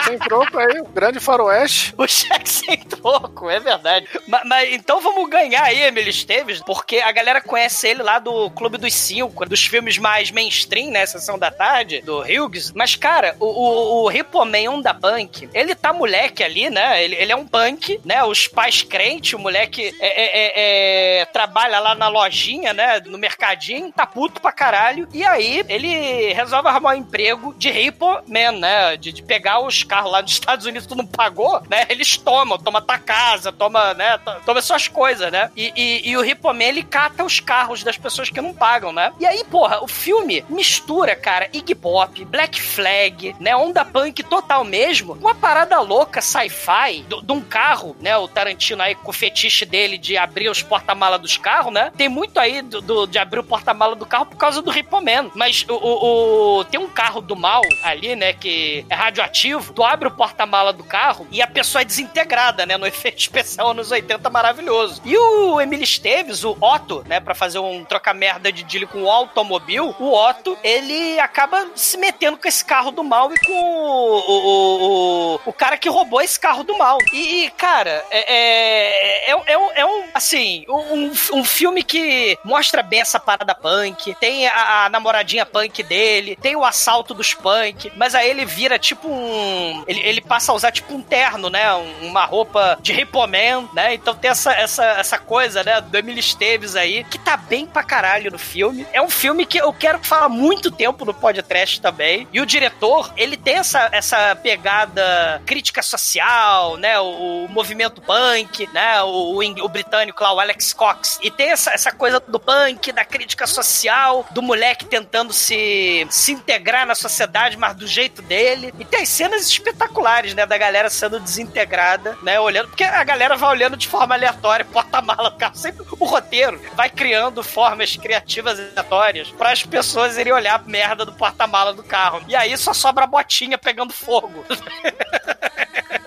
Quem troco aí, o grande faroeste. O cheque sem troco, é verdade. Ma- Mas, então vamos ganhar aí, Emily Esteves, porque a galera conhece ele lá do Clube dos Cinco, dos filmes mais mainstream, né? Sessão da tarde, do Hughes. Mas, cara, o, o, o Ripoman da Punk, ele tá moleque ali, né? Ele, ele é um punk, né? Os pais crentes, o moleque é, é- é- é- trabalha lá na lojinha, né? No mercadinho, tá puto pra caralho. E aí, ele resolve arrumar um emprego de Ripoman, né? De, de pegar os carros lá dos Estados Unidos, tu não pagou, né? Eles tomam, toma tua casa, toma, né? to- Toma suas coisas, né? E, e, e o Ripoman, ele cata os carros das pessoas que não pagam, né? E aí, porra, o filme mistura, cara, Iggy Pop, Black Flag, né? Onda punk total mesmo, uma parada louca, sci-fi, de um carro, né? O Tarantino aí com o fetiche dele de abrir os porta-mala dos carros, né? Tem muito aí do, do- de abrir o porta-mala do carro por causa do Ripoman. Mas o, o- o- tem um carro do mal ali, né? Que é radioativo. Tu abre o porta-mala do carro e a pessoa é desintegrada, né? No efeito especial anos 80 maravilhoso. E o Emily Esteves, o Otto, né? Pra fazer um troca-merda de Dilly com o automobil, o Otto, ele acaba se metendo com esse carro do mal e com o, o, o, o cara que roubou esse carro do mal. E, cara, é, é, é, é um, é assim, um, um filme que mostra bem essa parada punk, tem a, a namoradinha punk dele, tem o assalto dos punk, mas aí ele vira tipo um. Ele, ele passa a usar tipo um terno, né? Um- Uma roupa de Ripoman, né? Então tem essa, essa, essa coisa, né? Do Emily Esteves aí, que tá bem pra caralho no filme. É um filme que eu quero falar muito tempo no podcast também. E o diretor, ele tem essa, essa pegada crítica social, né? O, o movimento punk, né? O, o, o britânico lá, o Alex Cox. E tem essa, essa coisa do punk, da crítica social, do moleque tentando se, se integrar na sociedade, mas do jeito dele. E tem as cenas espetaculares, né? Da galera sendo desintegrada, né? Olhando, porque a galera vai olhando de forma aleatória, porta-mala do carro. Sempre o roteiro vai criando formas criativas aleatórias para as pessoas irem olhar a merda do porta-mala do carro. E aí só sobra a botinha pegando fogo.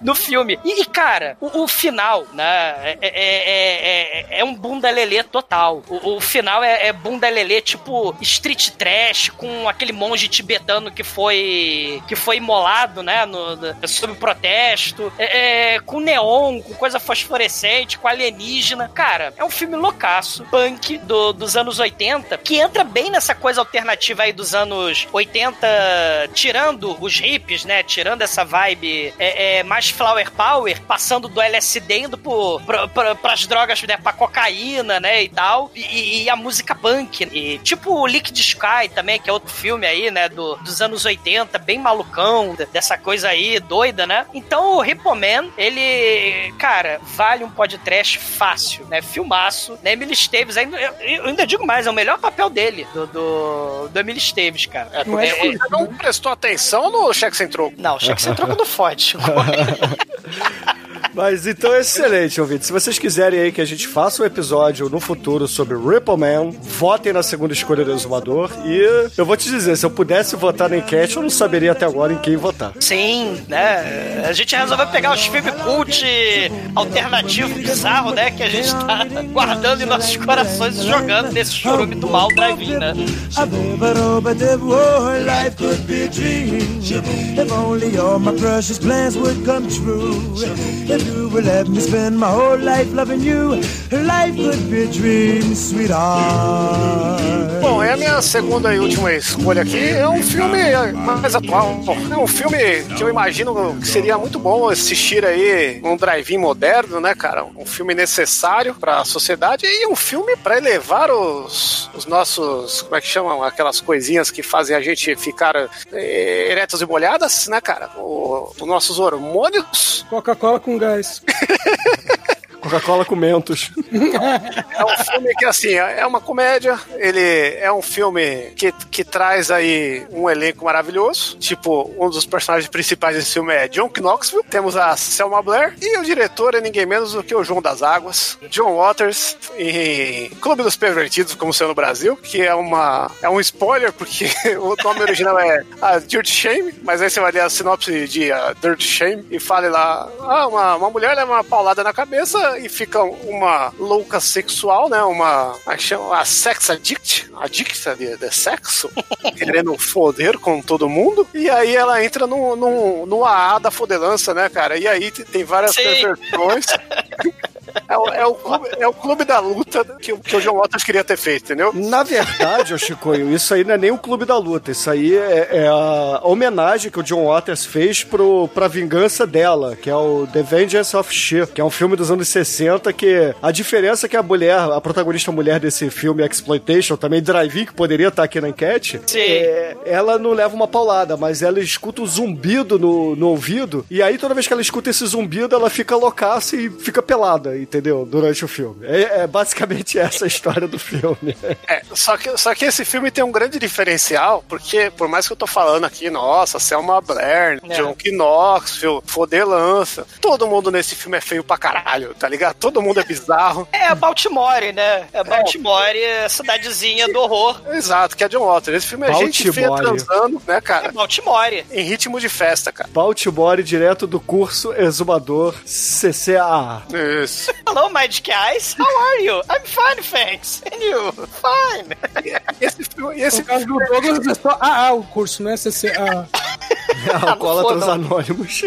no, filme. E, e, cara, o, o final, né? É, é, é, é- é um bunda lelê total. O, o final é, é bunda lelê, tipo street trash, com aquele monge tibetano que foi que foi imolado, né? No, no- sob protesto. É, é, com neon, com coisa fosforescente, com alienígena. Cara, é um filme loucaço, punk do- dos anos 80, que entra bem nessa coisa alternativa aí dos anos 80, tirando os hippies, né? Tirando essa vibe é, é, mais flower power, passando do LSD indo pro, pra, pra, pras drogas, né? Pra cocaína, né? E tal. E, e a música punk. E, tipo o Liquid Sky também, que é outro filme aí, né? Do, dos anos 80, bem malucão, dessa coisa aí, doida, né? Então o Hippo Man, ele, cara, vale um podcast fácil, né? Filmaço, né? Emily Esteves, ainda, eu, eu ainda digo mais, é o melhor papel dele, do, do, do Emily Esteves, cara. É, porque você não prestou atenção no cheque sem troco. Não, cheque sem troco não fode. Quiet. Mas então é excelente, ouvinte. Se vocês quiserem aí que a gente faça um episódio no futuro sobre Ripple Man, votem na segunda escolha do exumador. E eu vou te dizer, se eu pudesse votar na enquete, eu não saberia até agora em quem votar. Sim, né? A gente resolveu pegar os filmes cult alternativo bizarro, né? Que a gente tá guardando em nossos corações e jogando nesse churume do mal drive-in, né? If only all my precious plans would come true. You would let me spend my whole life loving you, life could be a dream, sweetheart. Bom, é a minha segunda e última escolha aqui. É um filme mais atual. É um filme que eu imagino que seria muito bom assistir aí um drive-in moderno, né, cara? Um filme necessário para a sociedade e um filme para elevar os, os nossos, como é que chamam? Aquelas coisinhas que fazem a gente ficar eh, eretos e molhadas, né, cara? O- os nossos hormônios. Coca-Cola com guys. Coca-Cola com mentos. É um filme que, assim, é uma comédia. Ele é um filme que, que traz aí um elenco maravilhoso. Tipo, um dos personagens principais desse filme é John Knoxville. Temos a Selma Blair. E o diretor é ninguém menos do que o João das Águas. John Waters, em Clube dos Pervertidos, como saiu no Brasil. Que é, uma, é um spoiler, porque o nome original é a Dirt Shame. Mas aí você vai ler a sinopse de a Dirt Shame e fala lá: ah, uma, uma mulher leva uma paulada na cabeça e fica uma louca sexual, né? Uma. Como é chama? A sex addict, adicta de, de sexo, querendo foder com todo mundo. E aí ela entra no, no, no AA da fodelança, né, cara? E aí tem várias Sim. É o, é, o clube, é o clube da luta que, o- que o John Waters queria ter feito, entendeu? Na verdade, ô Chicoio, isso aí não é nem o Clube da Luta. Isso aí é, é a homenagem que o John Waters fez pro, pra vingança dela, que é o The Vengeance of She, que é um filme dos anos 60 que a diferença é que a mulher, a protagonista mulher desse filme Exploitation, também Drive-In, que poderia estar aqui na enquete, Sim. é, ela não leva uma paulada, mas ela escuta um zumbido no, no ouvido, e aí toda vez que ela escuta esse zumbido, ela fica loucaça e fica pelada, entendeu? Durante o filme. É, é basicamente essa a história do filme. É, só que, só que esse filme tem um grande diferencial, porque por mais que eu tô falando aqui, nossa, Selma Blair, É. John Knoxville, Foder Lança, todo mundo nesse filme é feio pra caralho, tá ligado? Todo mundo é bizarro. É Baltimore, né? É Baltimore, é cidadezinha do horror. Exato, que é John Waters. Esse filme é gente feia Baltimore. transando, né, É cara? Baltimore. Em ritmo de festa, cara. Baltimore, direto do curso Exumador CCAA. Isso. Hello, Magic Eyes. How are you? I'm fine, thanks. And you? Fine. Esse filme, esse caso do Douglas é só AA o curso, né? CCA. Alcoólatras não. Anônimos.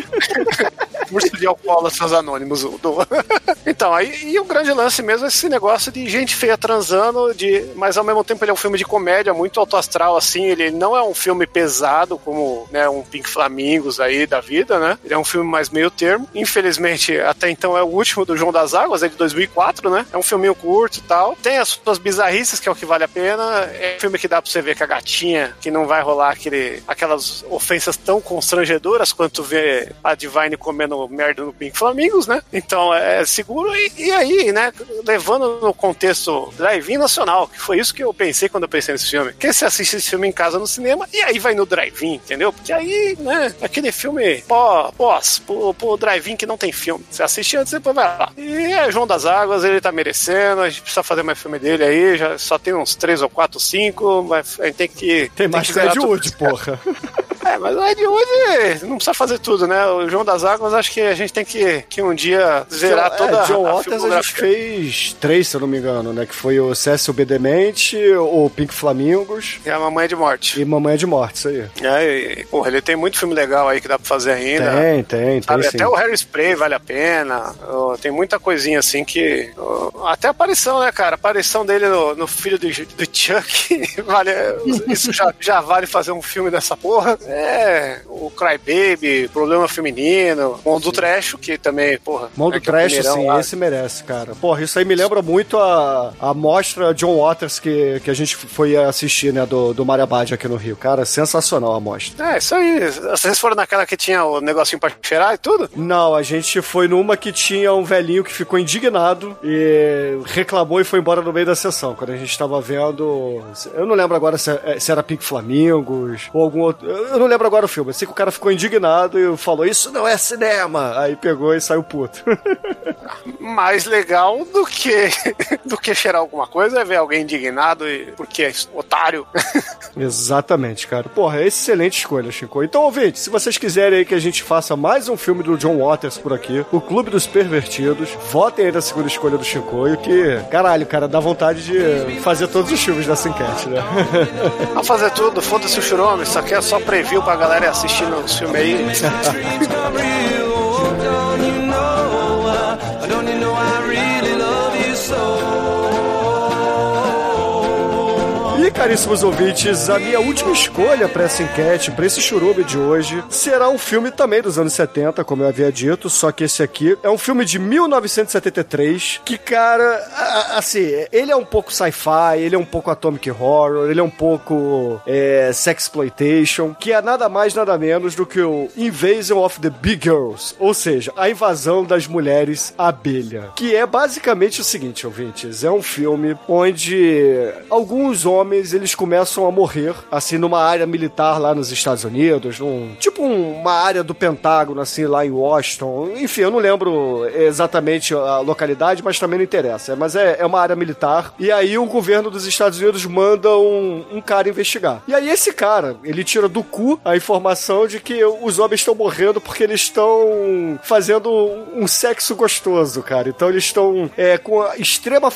Curso de alcoólatras anônimos. Do... então, aí e o grande lance mesmo é esse negócio de gente feia transando, de, mas ao mesmo tempo ele é um filme de comédia muito alto astral, assim. Ele não é um filme pesado, como né, um Pink Flamingos aí da vida, né? Ele é um filme mais meio termo. Infelizmente, até então é o último do João das Águas, é de 2004, né? É um filminho curto e tal. Tem as suas bizarrices, que é o que vale a pena. É um filme que dá pra você ver que a gatinha, que não vai rolar aquele, aquelas ofensas tão constrangedoras quanto ver a Divine comendo merda no Pink Flamingos, né? Então é seguro. E, e aí, né? Levando no contexto drive-in nacional, que foi isso que eu pensei quando eu pensei nesse filme. Que você assiste esse filme em casa no cinema e aí vai no drive-in, entendeu? Porque aí, né? Aquele filme pós, pós pro, pro drive-in que não tem filme. Você assiste antes e depois vai lá. E é João das Águas, ele tá merecendo. A gente precisa fazer mais filme dele aí. Já só tem uns 3 ou 4, 5. Mas a gente tem que. Tem mais que de. Wood, porra. É, mas o Ed Wood não precisa fazer tudo, né? O João das Águas, acho que a gente tem que, que um dia zerar é, toda John a, a Waters a gente fez três, se eu não me engano, né? Que foi o Cécio B. Demente, o Pink Flamingos E a Mamãe de Morte. e Mamãe de Morte, isso aí. É, e, porra, ele tem muito filme legal aí que dá pra fazer ainda. Tem, tem, tem Sabe, sim. até o Harry Spray vale a pena. Tem muita coisinha assim que. até a aparição, né, cara? A aparição dele no, no filho do, do Chuck. vale, isso já, já vale fazer um filme dessa porra. É. O Cry Baby, Problema Feminino, Mundo do Trash, que também, porra. Mão do é é o Trash, primeirão sim, lá. esse merece, cara. Porra, isso aí me lembra muito a, a mostra John Waters que, que a gente foi assistir, né, do, do Mariabad aqui no Rio. Cara, sensacional a mostra. É, isso aí. Vocês foram naquela que tinha o negocinho pra cheirar e tudo? Não, a gente foi numa que tinha um velhinho que ficou indignado e reclamou e foi embora no meio da sessão. Quando a gente tava vendo. Eu não lembro agora se, é- se era Pink Flamingos ou algum outro. Eu não lembro agora o filme. Eu sei que o cara ficou indignado e falou: Isso não é cinema! Aí pegou e saiu puto. mais legal do que do que cheirar alguma coisa é ver alguém indignado e porque é otário. Exatamente, cara. Porra, é excelente escolha, Chico. Então, ouvinte, se vocês quiserem aí que a gente faça mais um filme do John Waters por aqui, o Clube dos Pervertidos, votem aí na segunda escolha do Chicoio, que, caralho, cara, dá vontade de fazer todos os filmes dessa enquete, né? Vamos fazer tudo, foda-se o churume, isso aqui é só preview pra galera ir assistindo os filmes aí. E, caríssimos ouvintes, a minha última escolha para essa enquete, para esse churume de hoje, será um filme também dos anos 70, como eu havia dito, só que esse aqui é um filme de 1973, que, cara, assim, ele é um pouco sci-fi, ele é um pouco atomic horror, ele é um pouco é, sexploitation, que é nada mais, nada menos do que o Invasion of the Big Girls, ou seja, a invasão das mulheres abelha, que é basicamente o seguinte, ouvintes, é um filme onde alguns homens eles começam a morrer, assim, numa área militar lá nos Estados Unidos, num, tipo um- uma área do Pentágono, assim, lá em Washington. Enfim, eu não lembro exatamente a localidade, mas também não interessa. Mas é, é uma área militar. E aí o governo dos Estados Unidos manda um, um cara investigar. E aí esse cara, ele tira do cu a informação de que os homens estão morrendo porque eles estão fazendo um sexo gostoso, cara. Então eles estão é, com extrema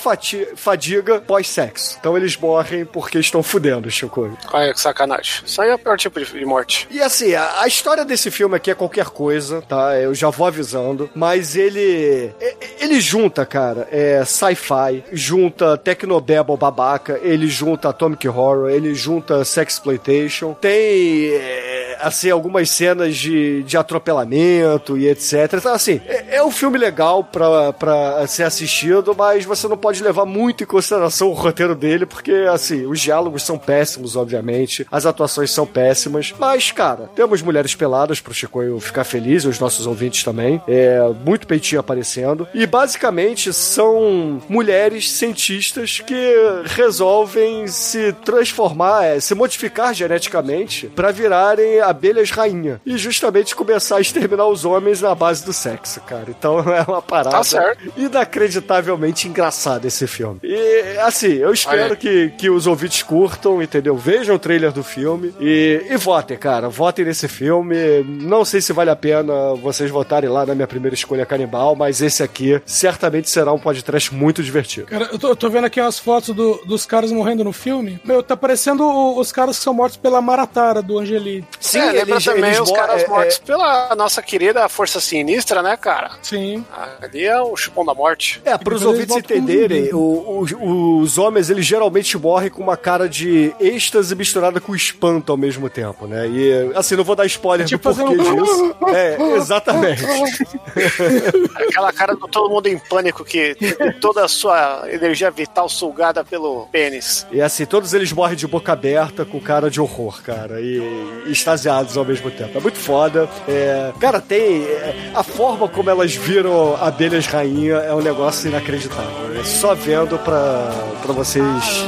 fadiga pós-sexo. Então eles morrem porque estão fudendo, Chico. Olha que sacanagem. Isso aí é o pior tipo de, morte. E assim, a, a história desse filme aqui é qualquer coisa, tá? Eu já vou avisando. Mas ele. Ele junta, cara, é, sci-fi, junta Tecnobabble babaca, ele junta Atomic Horror, ele junta Sexploitation. Tem. é, assim, algumas cenas de, de atropelamento e etc. Então, assim, é, é um filme legal pra, pra ser assistido, mas você não pode levar muito em consideração o roteiro dele, porque, assim, os diálogos são péssimos, obviamente, as atuações são péssimas, mas, cara, temos mulheres peladas pro Chicoio ficar feliz, e os nossos ouvintes também, é muito peitinho aparecendo, e basicamente são mulheres cientistas que resolvem se transformar, é, se modificar geneticamente pra virarem abelhas rainha, e justamente começar a exterminar os homens na base do sexo, cara. Então é uma parada Tá certo. inacreditavelmente engraçado esse filme. E, assim, eu espero que, que os ouvintes curtam, entendeu? Vejam o trailer do filme e, e votem, cara. Votem nesse filme. Não sei se vale a pena vocês votarem lá na minha primeira escolha canibal, mas esse aqui certamente será um podcast muito divertido. Cara, eu tô, eu tô vendo aqui umas fotos do- dos caras morrendo no filme. Meu, tá parecendo os caras que são mortos pela Maratara do Angeli. Sim, é, lembra eles- também eles os caras é- mortos pela nossa querida Força Sinistra, né, cara? Sim. Ali é o chupão da morte. É, para os ouvintes entenderem, o- o- os homens eles geralmente morrem com uma cara de êxtase misturada com espanto ao mesmo tempo, né? E assim, não vou dar spoiler Tipo do porquê fazendo- disso. É, exatamente. Aquela cara do todo mundo em pânico que tem toda a sua energia vital sugada pelo pênis. E assim, todos eles morrem de boca aberta com cara de horror, cara, e, e extasiados ao mesmo tempo. É muito foda. É, cara, tem. é, a forma como elas viram abelhas rainha é um negócio inacreditável. É só vendo pra, pra vocês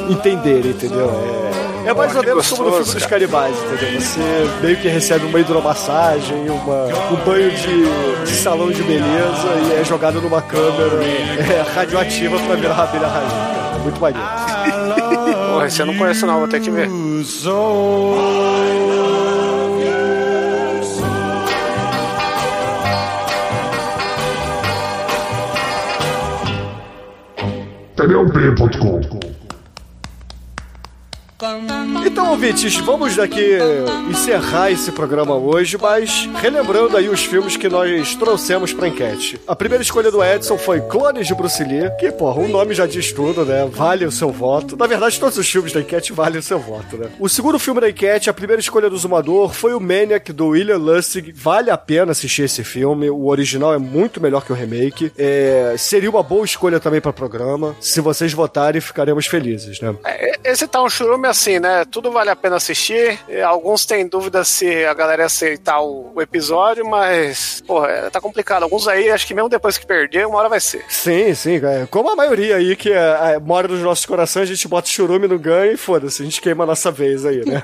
entenderem, entendeu? É, é mais ou menos como no filme dos canibais, entendeu? Você meio que recebe uma hidromassagem, uma, um banho de, de salão de beleza e é jogado numa câmera é, radioativa pra virar a abelha rainha, cara. É muito maneiro. Porra, esse eu não conheço não, vou ter que ver. Pneup.com Então, ouvintes, vamos daqui encerrar esse programa hoje, mas relembrando aí os filmes que nós trouxemos pra enquete. A primeira escolha do Edson foi Clones de Bruce Lee, que, porra, o nome já diz tudo, né? Vale o seu voto. Na verdade, todos os filmes da enquete valem o seu voto, né? O segundo filme da enquete, a primeira escolha do Zumador, foi o Maniac, do William Lustig. Vale a pena assistir esse filme. O original é muito melhor que o remake. É, seria uma boa escolha também para programa. Se vocês votarem, ficaremos felizes, né? É, Esse tá um churume assim, né? Tudo vale a pena assistir. E Alguns têm dúvida se a galera aceitar o, o episódio, mas, porra, é, tá complicado. Alguns aí, acho que mesmo depois que perder, uma hora vai ser. Sim, sim. é, Como a maioria aí que é, é, mora nos nossos corações, a gente bota churume no ganho e foda-se, a gente queima a nossa vez aí, né?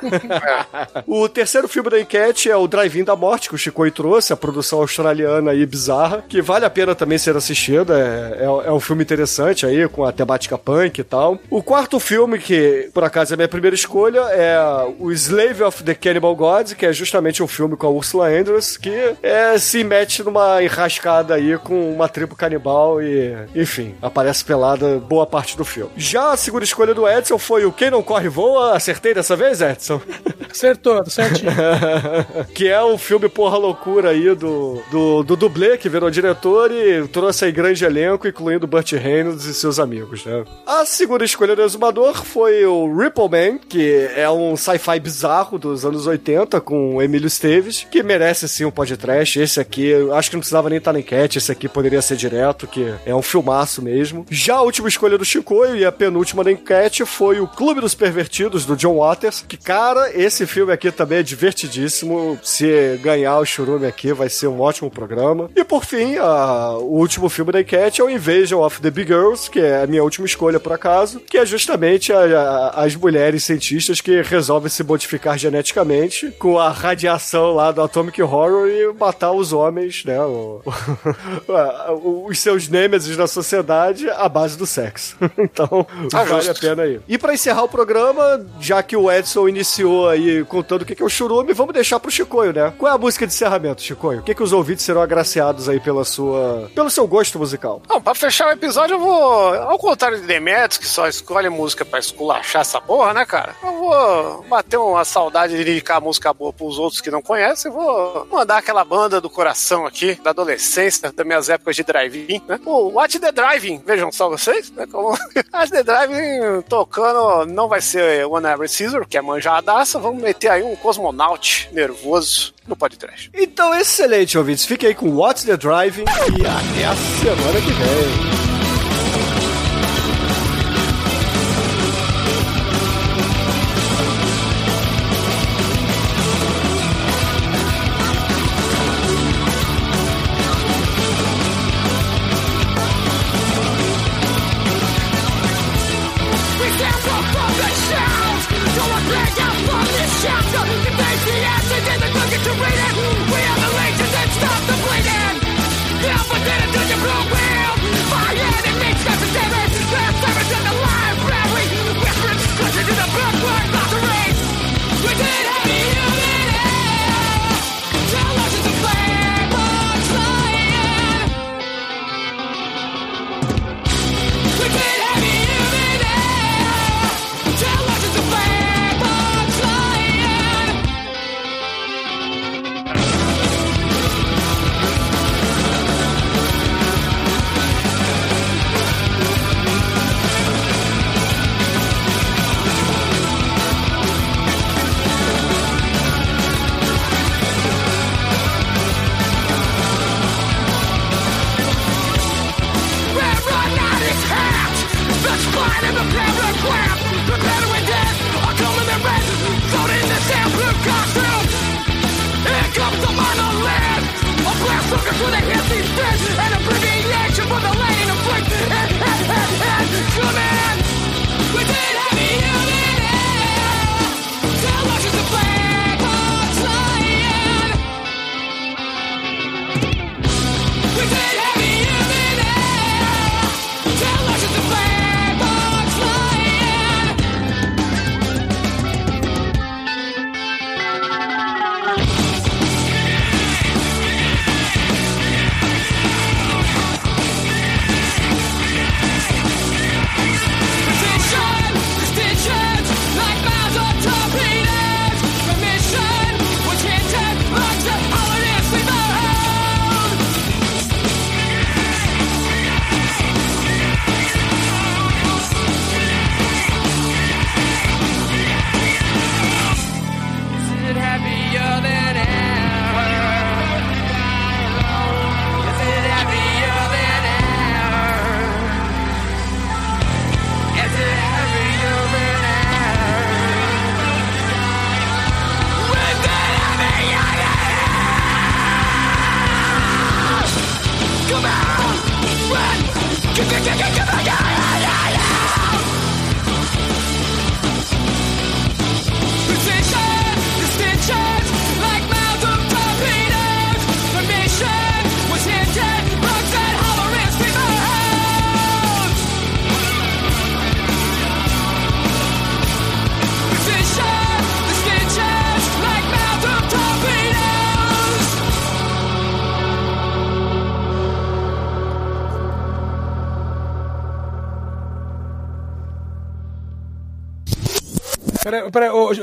o terceiro filme da enquete é o Drive-In da Morte, que o Chicoio trouxe, a produção australiana aí bizarra, que vale a pena também ser assistido. É, é, é um filme interessante aí, com a temática punk e tal. O quarto filme, que por acaso é a minha primeira escolha, é o Slave of the Cannibal Gods, que é justamente um filme com a Ursula Andress, que é, se mete numa enrascada aí com uma tribo canibal e, enfim, aparece pelada boa parte do filme. Já a segunda escolha do Edson foi o Quem Não Corre Voa. Acertei dessa vez, Edson? Acertou, certinho. que é o filme porra loucura aí do, do, do dublê que virou diretor e trouxe aí grande elenco, incluindo Burt Reynolds e seus amigos, né? A segunda escolha do exumador foi o Ripple Man, que é um sci-fi bizarro dos anos 80 com o Emílio Esteves, que merece sim um podcast. Esse aqui, acho que não precisava nem estar na enquete, esse aqui poderia ser direto, que é um filmaço mesmo. Já a última escolha do Chicoio e a penúltima da enquete foi o Clube dos Pervertidos, do John Waters, que, cara, esse filme aqui também é divertidíssimo. Se ganhar o churume aqui, vai ser um ótimo programa. E por fim, a- o último filme da enquete é o Invasion of the Big Girls, que é a minha última escolha por acaso, que é justamente a- a- as mulheres cientistas que resolvem se modificar geneticamente com a radiação lá do Atomic Horror e matar os homens, né? o- o- os seus nêmesis na sociedade à base do sexo. então, Tá vale justo. a pena aí. E pra encerrar o programa, já que o Edson iniciou aí contando o que é o churume, vamos deixar pro Chicoio, né? Qual é a música de encerramento, Chicoio? O que que os ouvintes serão agraciados aí pela sua... pelo seu gosto musical? Bom, pra fechar o episódio, eu vou. Ao contrário de Demetrius, que só escolhe música pra esculachar essa porra, né, cara? Eu vou bater uma saudade de dedicar música boa pros outros que não conhecem. Vou mandar aquela banda do coração aqui, da adolescência, das minhas épocas de drive-in, né? O Watch the Driving, vejam só vocês, né? Como... Watch the Driving tocando, não vai ser One Every Scissor, que é manjadaça, vamos meter aí um cosmonaut nervoso no podcast. Então, excelente, ouvintes. Fique aí com What's the Driving e até a semana que vem.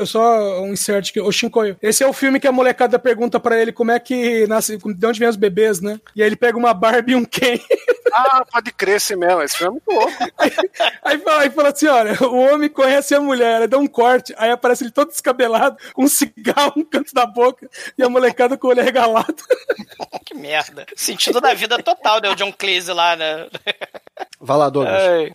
Só um insert aqui. Ô, Shinkoio, esse é o filme que a molecada pergunta pra ele como é que nasce, de onde vem os bebês, né? E aí ele pega uma Barbie e um Ken. Ah, pode crer esse mesmo. Esse filme é muito louco. Aí fala, aí fala assim: olha, o homem conhece a mulher, aí dá um corte, aí aparece ele todo descabelado, com um cigarro no canto da boca e a molecada com o olho regalado. Que merda. Sentido da vida total, né? O John Cleese lá, né? Vai lá, Douglas. Ai.